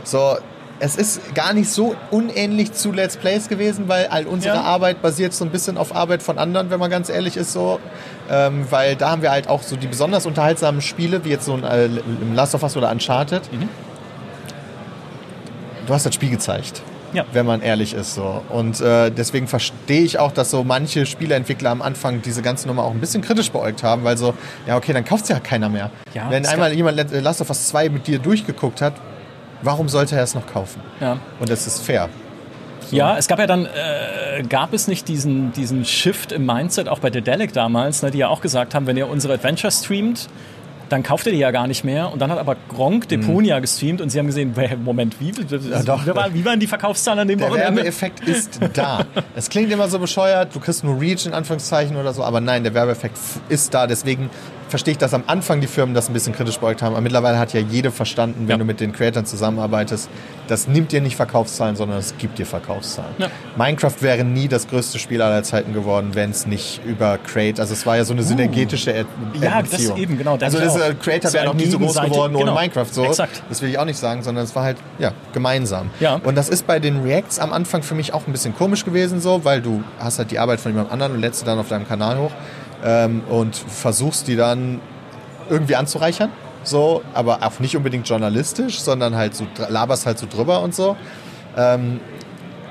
So, es ist gar nicht so unähnlich zu Let's Plays gewesen, weil all unsere Ja. Arbeit basiert so ein bisschen auf Arbeit von anderen, wenn man ganz ehrlich ist so. Ähm, weil da haben wir halt auch so die besonders unterhaltsamen Spiele, wie jetzt so ein äh, Last of Us oder Uncharted. Du hast das Spiel gezeigt Ja. wenn man ehrlich ist. So. Und äh, deswegen verstehe ich auch, dass so manche Spieleentwickler am Anfang diese ganze Nummer auch ein bisschen kritisch beäugt haben, weil so, ja okay, dann kauft ja keiner mehr. Ja, Wenn es einmal jemand Let- Last of Us 2 mit dir durchgeguckt hat, warum sollte er es noch kaufen? Ja. Und das ist fair. Ja, es gab ja dann, äh, gab es nicht diesen, diesen Shift im Mindset, auch bei Dedelic damals, ne, die ja auch gesagt haben, wenn ihr unsere Adventure streamt, dann kauft ihr die ja gar nicht mehr. Und dann hat aber Gronk Deponia gestreamt und sie haben gesehen, Moment, wie, doch. wie, war, wie waren die Verkaufszahlen an dem Der? Werbeeffekt ist da. Es klingt immer so bescheuert, du kriegst nur Reach in Anführungszeichen oder so, aber nein, der Werbeeffekt ist da. Deswegen verstehe ich, dass am Anfang die Firmen das ein bisschen kritisch beäugt haben. Aber mittlerweile hat ja jede verstanden, wenn Ja. du mit den Creatoren zusammenarbeitest, das nimmt dir nicht Verkaufszahlen, sondern es gibt dir Verkaufszahlen. Ja. Minecraft wäre nie das größte Spiel aller Zeiten geworden, wenn es nicht über Create, also es war ja so eine synergetische Er Uh. Ja, das Beziehung. eben, genau, Also das äh, Creator wäre noch nie so groß gegenseitig- geworden ohne genau. Minecraft. So. Exakt. Das will ich auch nicht sagen, sondern es war halt ja, gemeinsam. Ja. Und das ist bei den Reacts am Anfang für mich auch ein bisschen komisch gewesen, so, weil du hast halt die Arbeit von jemand anderem und lädst sie dann auf deinem Kanal hoch ähm, und versuchst die dann irgendwie anzureichern. So, aber auch nicht unbedingt journalistisch, sondern halt so laberst halt so drüber und so. Ähm,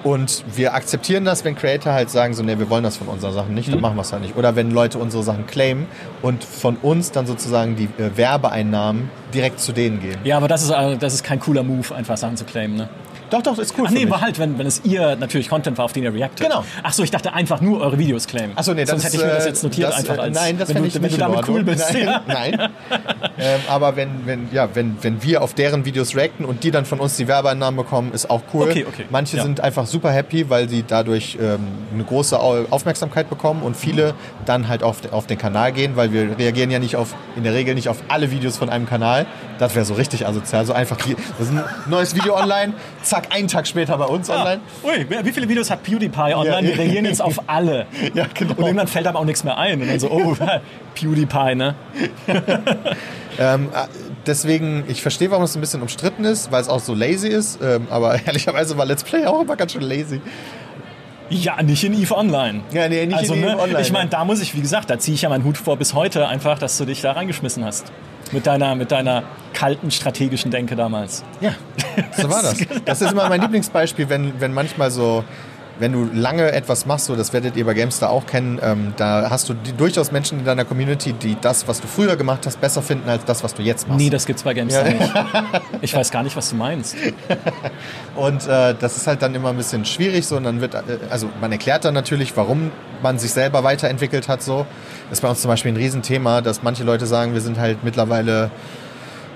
und wir akzeptieren das, wenn Creator halt sagen, so, nee, wir wollen das von unseren Sachen nicht, dann machen wir es halt nicht. Oder wenn Leute unsere Sachen claimen und von uns dann sozusagen die äh, Werbeeinnahmen direkt zu denen gehen. Ja, aber das ist, äh, das ist kein cooler Move, einfach Sachen zu claimen. Ne? Doch, doch, ist cool. Ach nee, war halt, wenn, wenn es ihr natürlich Content war, auf den ihr reactet. Genau. Ach so, ich dachte einfach nur eure Videos claimen. Achso, nee, das Sonst hätte ich mir das äh, jetzt notiert das, einfach äh, als, Nein, das wenn du, ich wenn nicht du damit cool bist. Nein, Ja. nein. ähm, aber wenn, wenn, ja, wenn, wenn wir auf deren Videos reacten und die dann von uns die Werbeeinnahmen bekommen, ist auch cool. Okay, okay. Manche Ja. sind einfach super happy, weil sie dadurch ähm, eine große Au- Aufmerksamkeit bekommen und viele dann halt auf, auf den Kanal gehen, weil wir reagieren ja nicht auf, in der Regel nicht auf alle Videos von einem Kanal. Das wäre so richtig asozial. So einfach, hier, das ist ein neues Video online, zack, einen Tag später bei uns Ah, online. ui, wie viele Videos hat PewDiePie online? Ja. Die reagieren jetzt auf alle. Ja, genau. Und irgendwann fällt einem auch nichts mehr ein. Und dann so, oh, PewDiePie, ne? Ähm, äh, deswegen, ich verstehe, warum es ein bisschen umstritten ist, weil es auch so lazy ist. Ähm, aber ehrlicherweise war Let's Play auch immer ganz schön lazy. Ja, nicht in EVE Online. Ja, nee, nicht also, in ne, EVE Online, Ich meine, ja. da muss ich, wie gesagt, da ziehe ich ja meinen Hut vor bis heute einfach, dass du dich da reingeschmissen hast. Mit deiner, mit deiner kalten strategischen Denke damals. Ja, so war das. Das ist immer mein Lieblingsbeispiel, wenn, wenn manchmal so, wenn du lange etwas machst, so das werdet ihr bei Gamestar auch kennen, ähm, da hast du die, durchaus Menschen in deiner Community, die das, was du früher gemacht hast, besser finden als das, was du jetzt machst. Nee, das gibt's bei GameStar Ja. nicht. Ich weiß gar nicht, was du meinst. Und äh, das ist halt dann immer ein bisschen schwierig so und dann wird, äh, also man erklärt dann natürlich, warum man sich selber weiterentwickelt hat so. Das ist bei uns zum Beispiel ein Riesenthema, dass manche Leute sagen, wir sind halt mittlerweile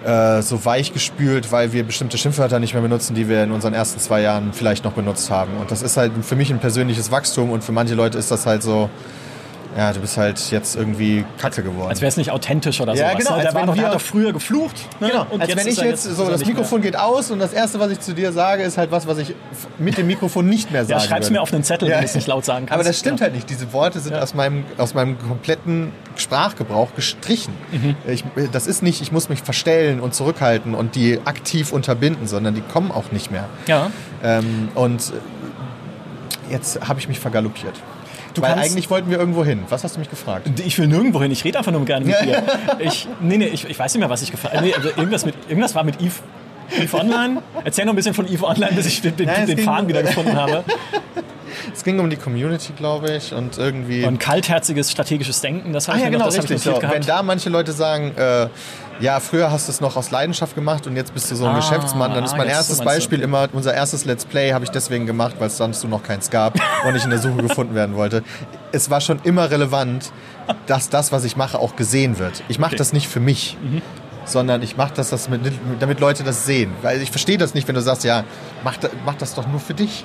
äh, so weich gespült, weil wir bestimmte Schimpfwörter nicht mehr benutzen, die wir in unseren ersten zwei Jahren vielleicht noch benutzt haben. Und das ist halt für mich ein persönliches Wachstum und für manche Leute ist das halt so, ja, du bist halt jetzt irgendwie Kacke geworden. Als wäre es nicht authentisch oder Ja, sowas. genau, ne? als Der, wenn wir- hat doch früher geflucht. Ne? Genau, Und als wenn ist ich jetzt so, das nicht mehr. Mikrofon geht aus und das Erste, was ich zu dir sage, ist halt was, was ich mit dem Mikrofon nicht mehr Ja, sagen schreib's würde. mir auf einen Zettel, Ja. wenn du es nicht laut sagen kannst. Aber das stimmt Ja. halt nicht. Diese Worte sind Ja. aus, meinem, aus meinem kompletten Sprachgebrauch gestrichen. Mhm. Ich, das ist nicht, ich muss mich verstellen und zurückhalten und die aktiv unterbinden, sondern die kommen auch nicht mehr. Ja. Ähm, und jetzt habe ich mich vergaloppiert. Du Weil eigentlich wollten wir irgendwo hin. Was hast du mich gefragt? Ich will nirgendwo hin, ich rede einfach nur gerne mit dir. Ich, nee, nee, ich, ich weiß nicht mehr, was ich gefragt habe. Nee, also irgendwas, mit, irgendwas war mit Eve, Eve Online. Erzähl noch ein bisschen von Eve Online, bis ich den, Nein, den Faden wieder gefunden habe. Es ging um die Community, glaube ich, und irgendwie. Und kaltherziges strategisches Denken, das habe Ah ich ja, genau, noch, das habe ich richtig. So. Wenn da manche Leute sagen, äh, ja, früher hast du es noch aus Leidenschaft gemacht und jetzt bist du so ein Ah, Geschäftsmann, dann ist mein erstes so meinst du. Beispiel immer, unser erstes Let's Play habe ich deswegen gemacht, weil es sonst noch keins gab und ich in der Suche gefunden werden wollte. Es war schon immer relevant, dass das, was ich mache, auch gesehen wird. Ich mache Okay. Mhm. das nicht für mich. Sondern ich mache das, das mit, damit Leute das sehen. Weil ich verstehe das nicht, wenn du sagst, ja, mach, mach das doch nur für dich.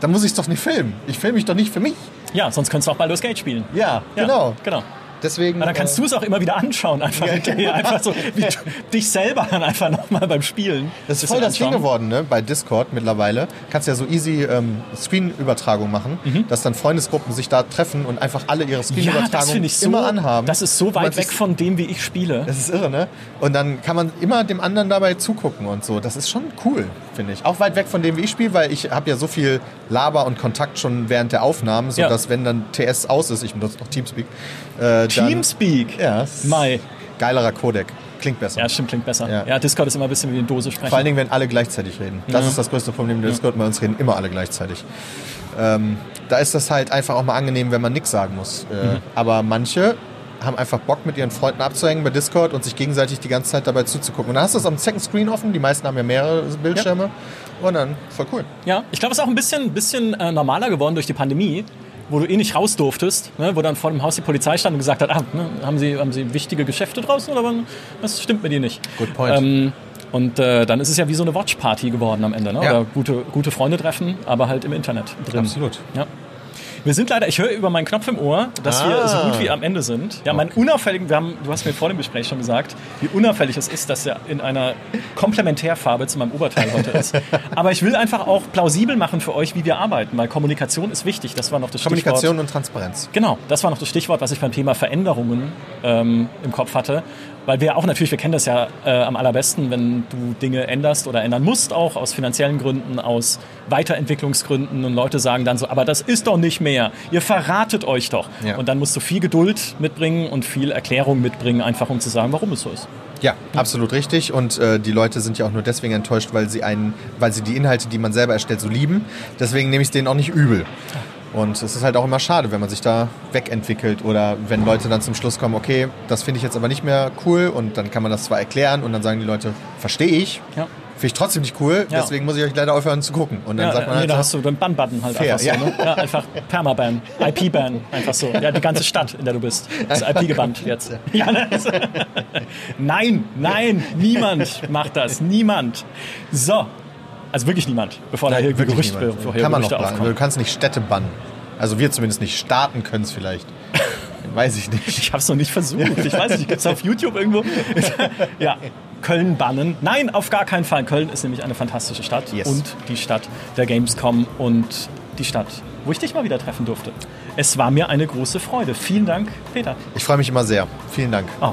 Dann muss ich es doch nicht filmen. Ich filme mich doch nicht für mich. Ja, sonst könntest du auch Baldur's Gate spielen. Ja, Ja, genau. genau. Deswegen, Aber dann kannst äh, du es auch immer wieder anschauen, einfach Ja. Einfach so, wie du dich selber dann einfach nochmal beim Spielen. Das ist voll das Ding anschauen. geworden, ne? Bei Discord mittlerweile. Kannst ja so easy ähm, Screen-Übertragung machen, dass dann Freundesgruppen sich da treffen und einfach alle ihre Ja, Screen-Übertragung ich so, immer anhaben. das ist so weit weg von dem, wie ich spiele. Das ist irre, ne? Und dann kann man immer dem anderen dabei zugucken und so. Das ist schon cool, finde ich. Auch weit weg von dem, wie ich spiele, weil ich habe ja so viel Laber und Kontakt schon während der Aufnahmen, Ja. sodass wenn dann TS aus ist, ich benutze noch Teamspeak. Äh, dann- Teamspeak. Ja. Mai. Geilerer Codec. Klingt besser. Ja, stimmt, klingt besser. Ja. Ja. Discord ist immer ein bisschen wie eine Dose sprechen. Vor allen Dingen, wenn alle gleichzeitig reden. Das Ja. ist das größte Problem der Discord. Bei uns reden immer alle gleichzeitig. Ähm, da ist das halt einfach auch mal angenehm, wenn man nichts sagen muss. Äh, Mhm. Aber manche haben einfach Bock, mit ihren Freunden abzuhängen bei Discord und sich gegenseitig die ganze Zeit dabei zuzugucken. Und dann hast du es am Second Screen offen. Die meisten haben ja mehrere Bildschirme. Und dann voll cool. Ja, ich glaube, es ist auch ein bisschen, bisschen äh, normaler geworden durch die Pandemie, wo du eh nicht raus durftest, ne? wo dann vor dem Haus die Polizei stand und gesagt hat, ah, ne, haben, Sie, haben Sie wichtige Geschäfte draußen oder was stimmt mit Ihnen nicht? Good point. Ähm, und äh, dann ist es ja wie so eine Watchparty geworden am Ende, ne? Ja. oder gute, gute Freunde treffen, aber halt im Internet drin. Absolut. Ja. Wir sind leider, ich höre über meinen Knopf im Ohr, dass Ah. wir so gut wie am Ende sind. Ja, mein unauffälligen, wir haben, du hast mir vor dem Gespräch schon gesagt, wie unauffällig es ist, dass er in einer Komplementärfarbe zu meinem Oberteil heute ist. Aber ich will einfach auch plausibel machen für euch, wie wir arbeiten, weil Kommunikation ist wichtig. Das war noch das Stichwort. Kommunikation und Transparenz. Genau, das war noch das Stichwort, was ich beim Thema Veränderungen ähm, im Kopf hatte. Weil wir auch natürlich, wir kennen das ja äh, am allerbesten, wenn du Dinge änderst oder ändern musst, auch aus finanziellen Gründen, aus Weiterentwicklungsgründen und Leute sagen dann so, aber das ist doch nicht mehr, ihr verratet euch doch. Ja. Und dann musst du viel Geduld mitbringen und viel Erklärung mitbringen, einfach um zu sagen, warum es so ist. Ja, absolut richtig. Und äh, die Leute sind ja auch nur deswegen enttäuscht, weil sie einen, weil sie die Inhalte, die man selber erstellt, so lieben. Deswegen nehme ich es denen auch nicht übel. Und es ist halt auch immer schade, wenn man sich da wegentwickelt oder wenn Leute dann zum Schluss kommen, okay, das finde ich jetzt aber nicht mehr cool und dann kann man das zwar erklären und dann sagen die Leute, verstehe ich, Ja. finde ich trotzdem nicht cool, Ja. deswegen muss ich euch leider aufhören zu gucken. Und dann Ja, sagt man nee, halt da so, hast du den Ban-Button halt Fair, einfach so. ja. Ne? Ja, einfach Permaban, IP-Ban, einfach so. Ja, die ganze Stadt, in der du bist, ist IP gebannt jetzt. Ja, ne? nein, nein, niemand macht das, niemand. So, also wirklich niemand, bevor da hier wirklich Gerüchte, niemand. bevor hier kann man noch Gerüchte planen. Du aufkommen. kannst nicht Städte bannen. Also wir zumindest nicht. Staaten können es vielleicht. Weiß ich nicht. Ich habe es noch nicht versucht. Ich weiß nicht, gibt es auf YouTube irgendwo? ja, Köln bannen. Nein, auf gar keinen Fall. Köln ist nämlich eine fantastische Stadt Yes. und die Stadt der Gamescom und die Stadt, wo ich dich mal wieder treffen durfte. Es war mir eine große Freude. Vielen Dank, Peter. Ich freue mich immer sehr. Vielen Dank. Oh.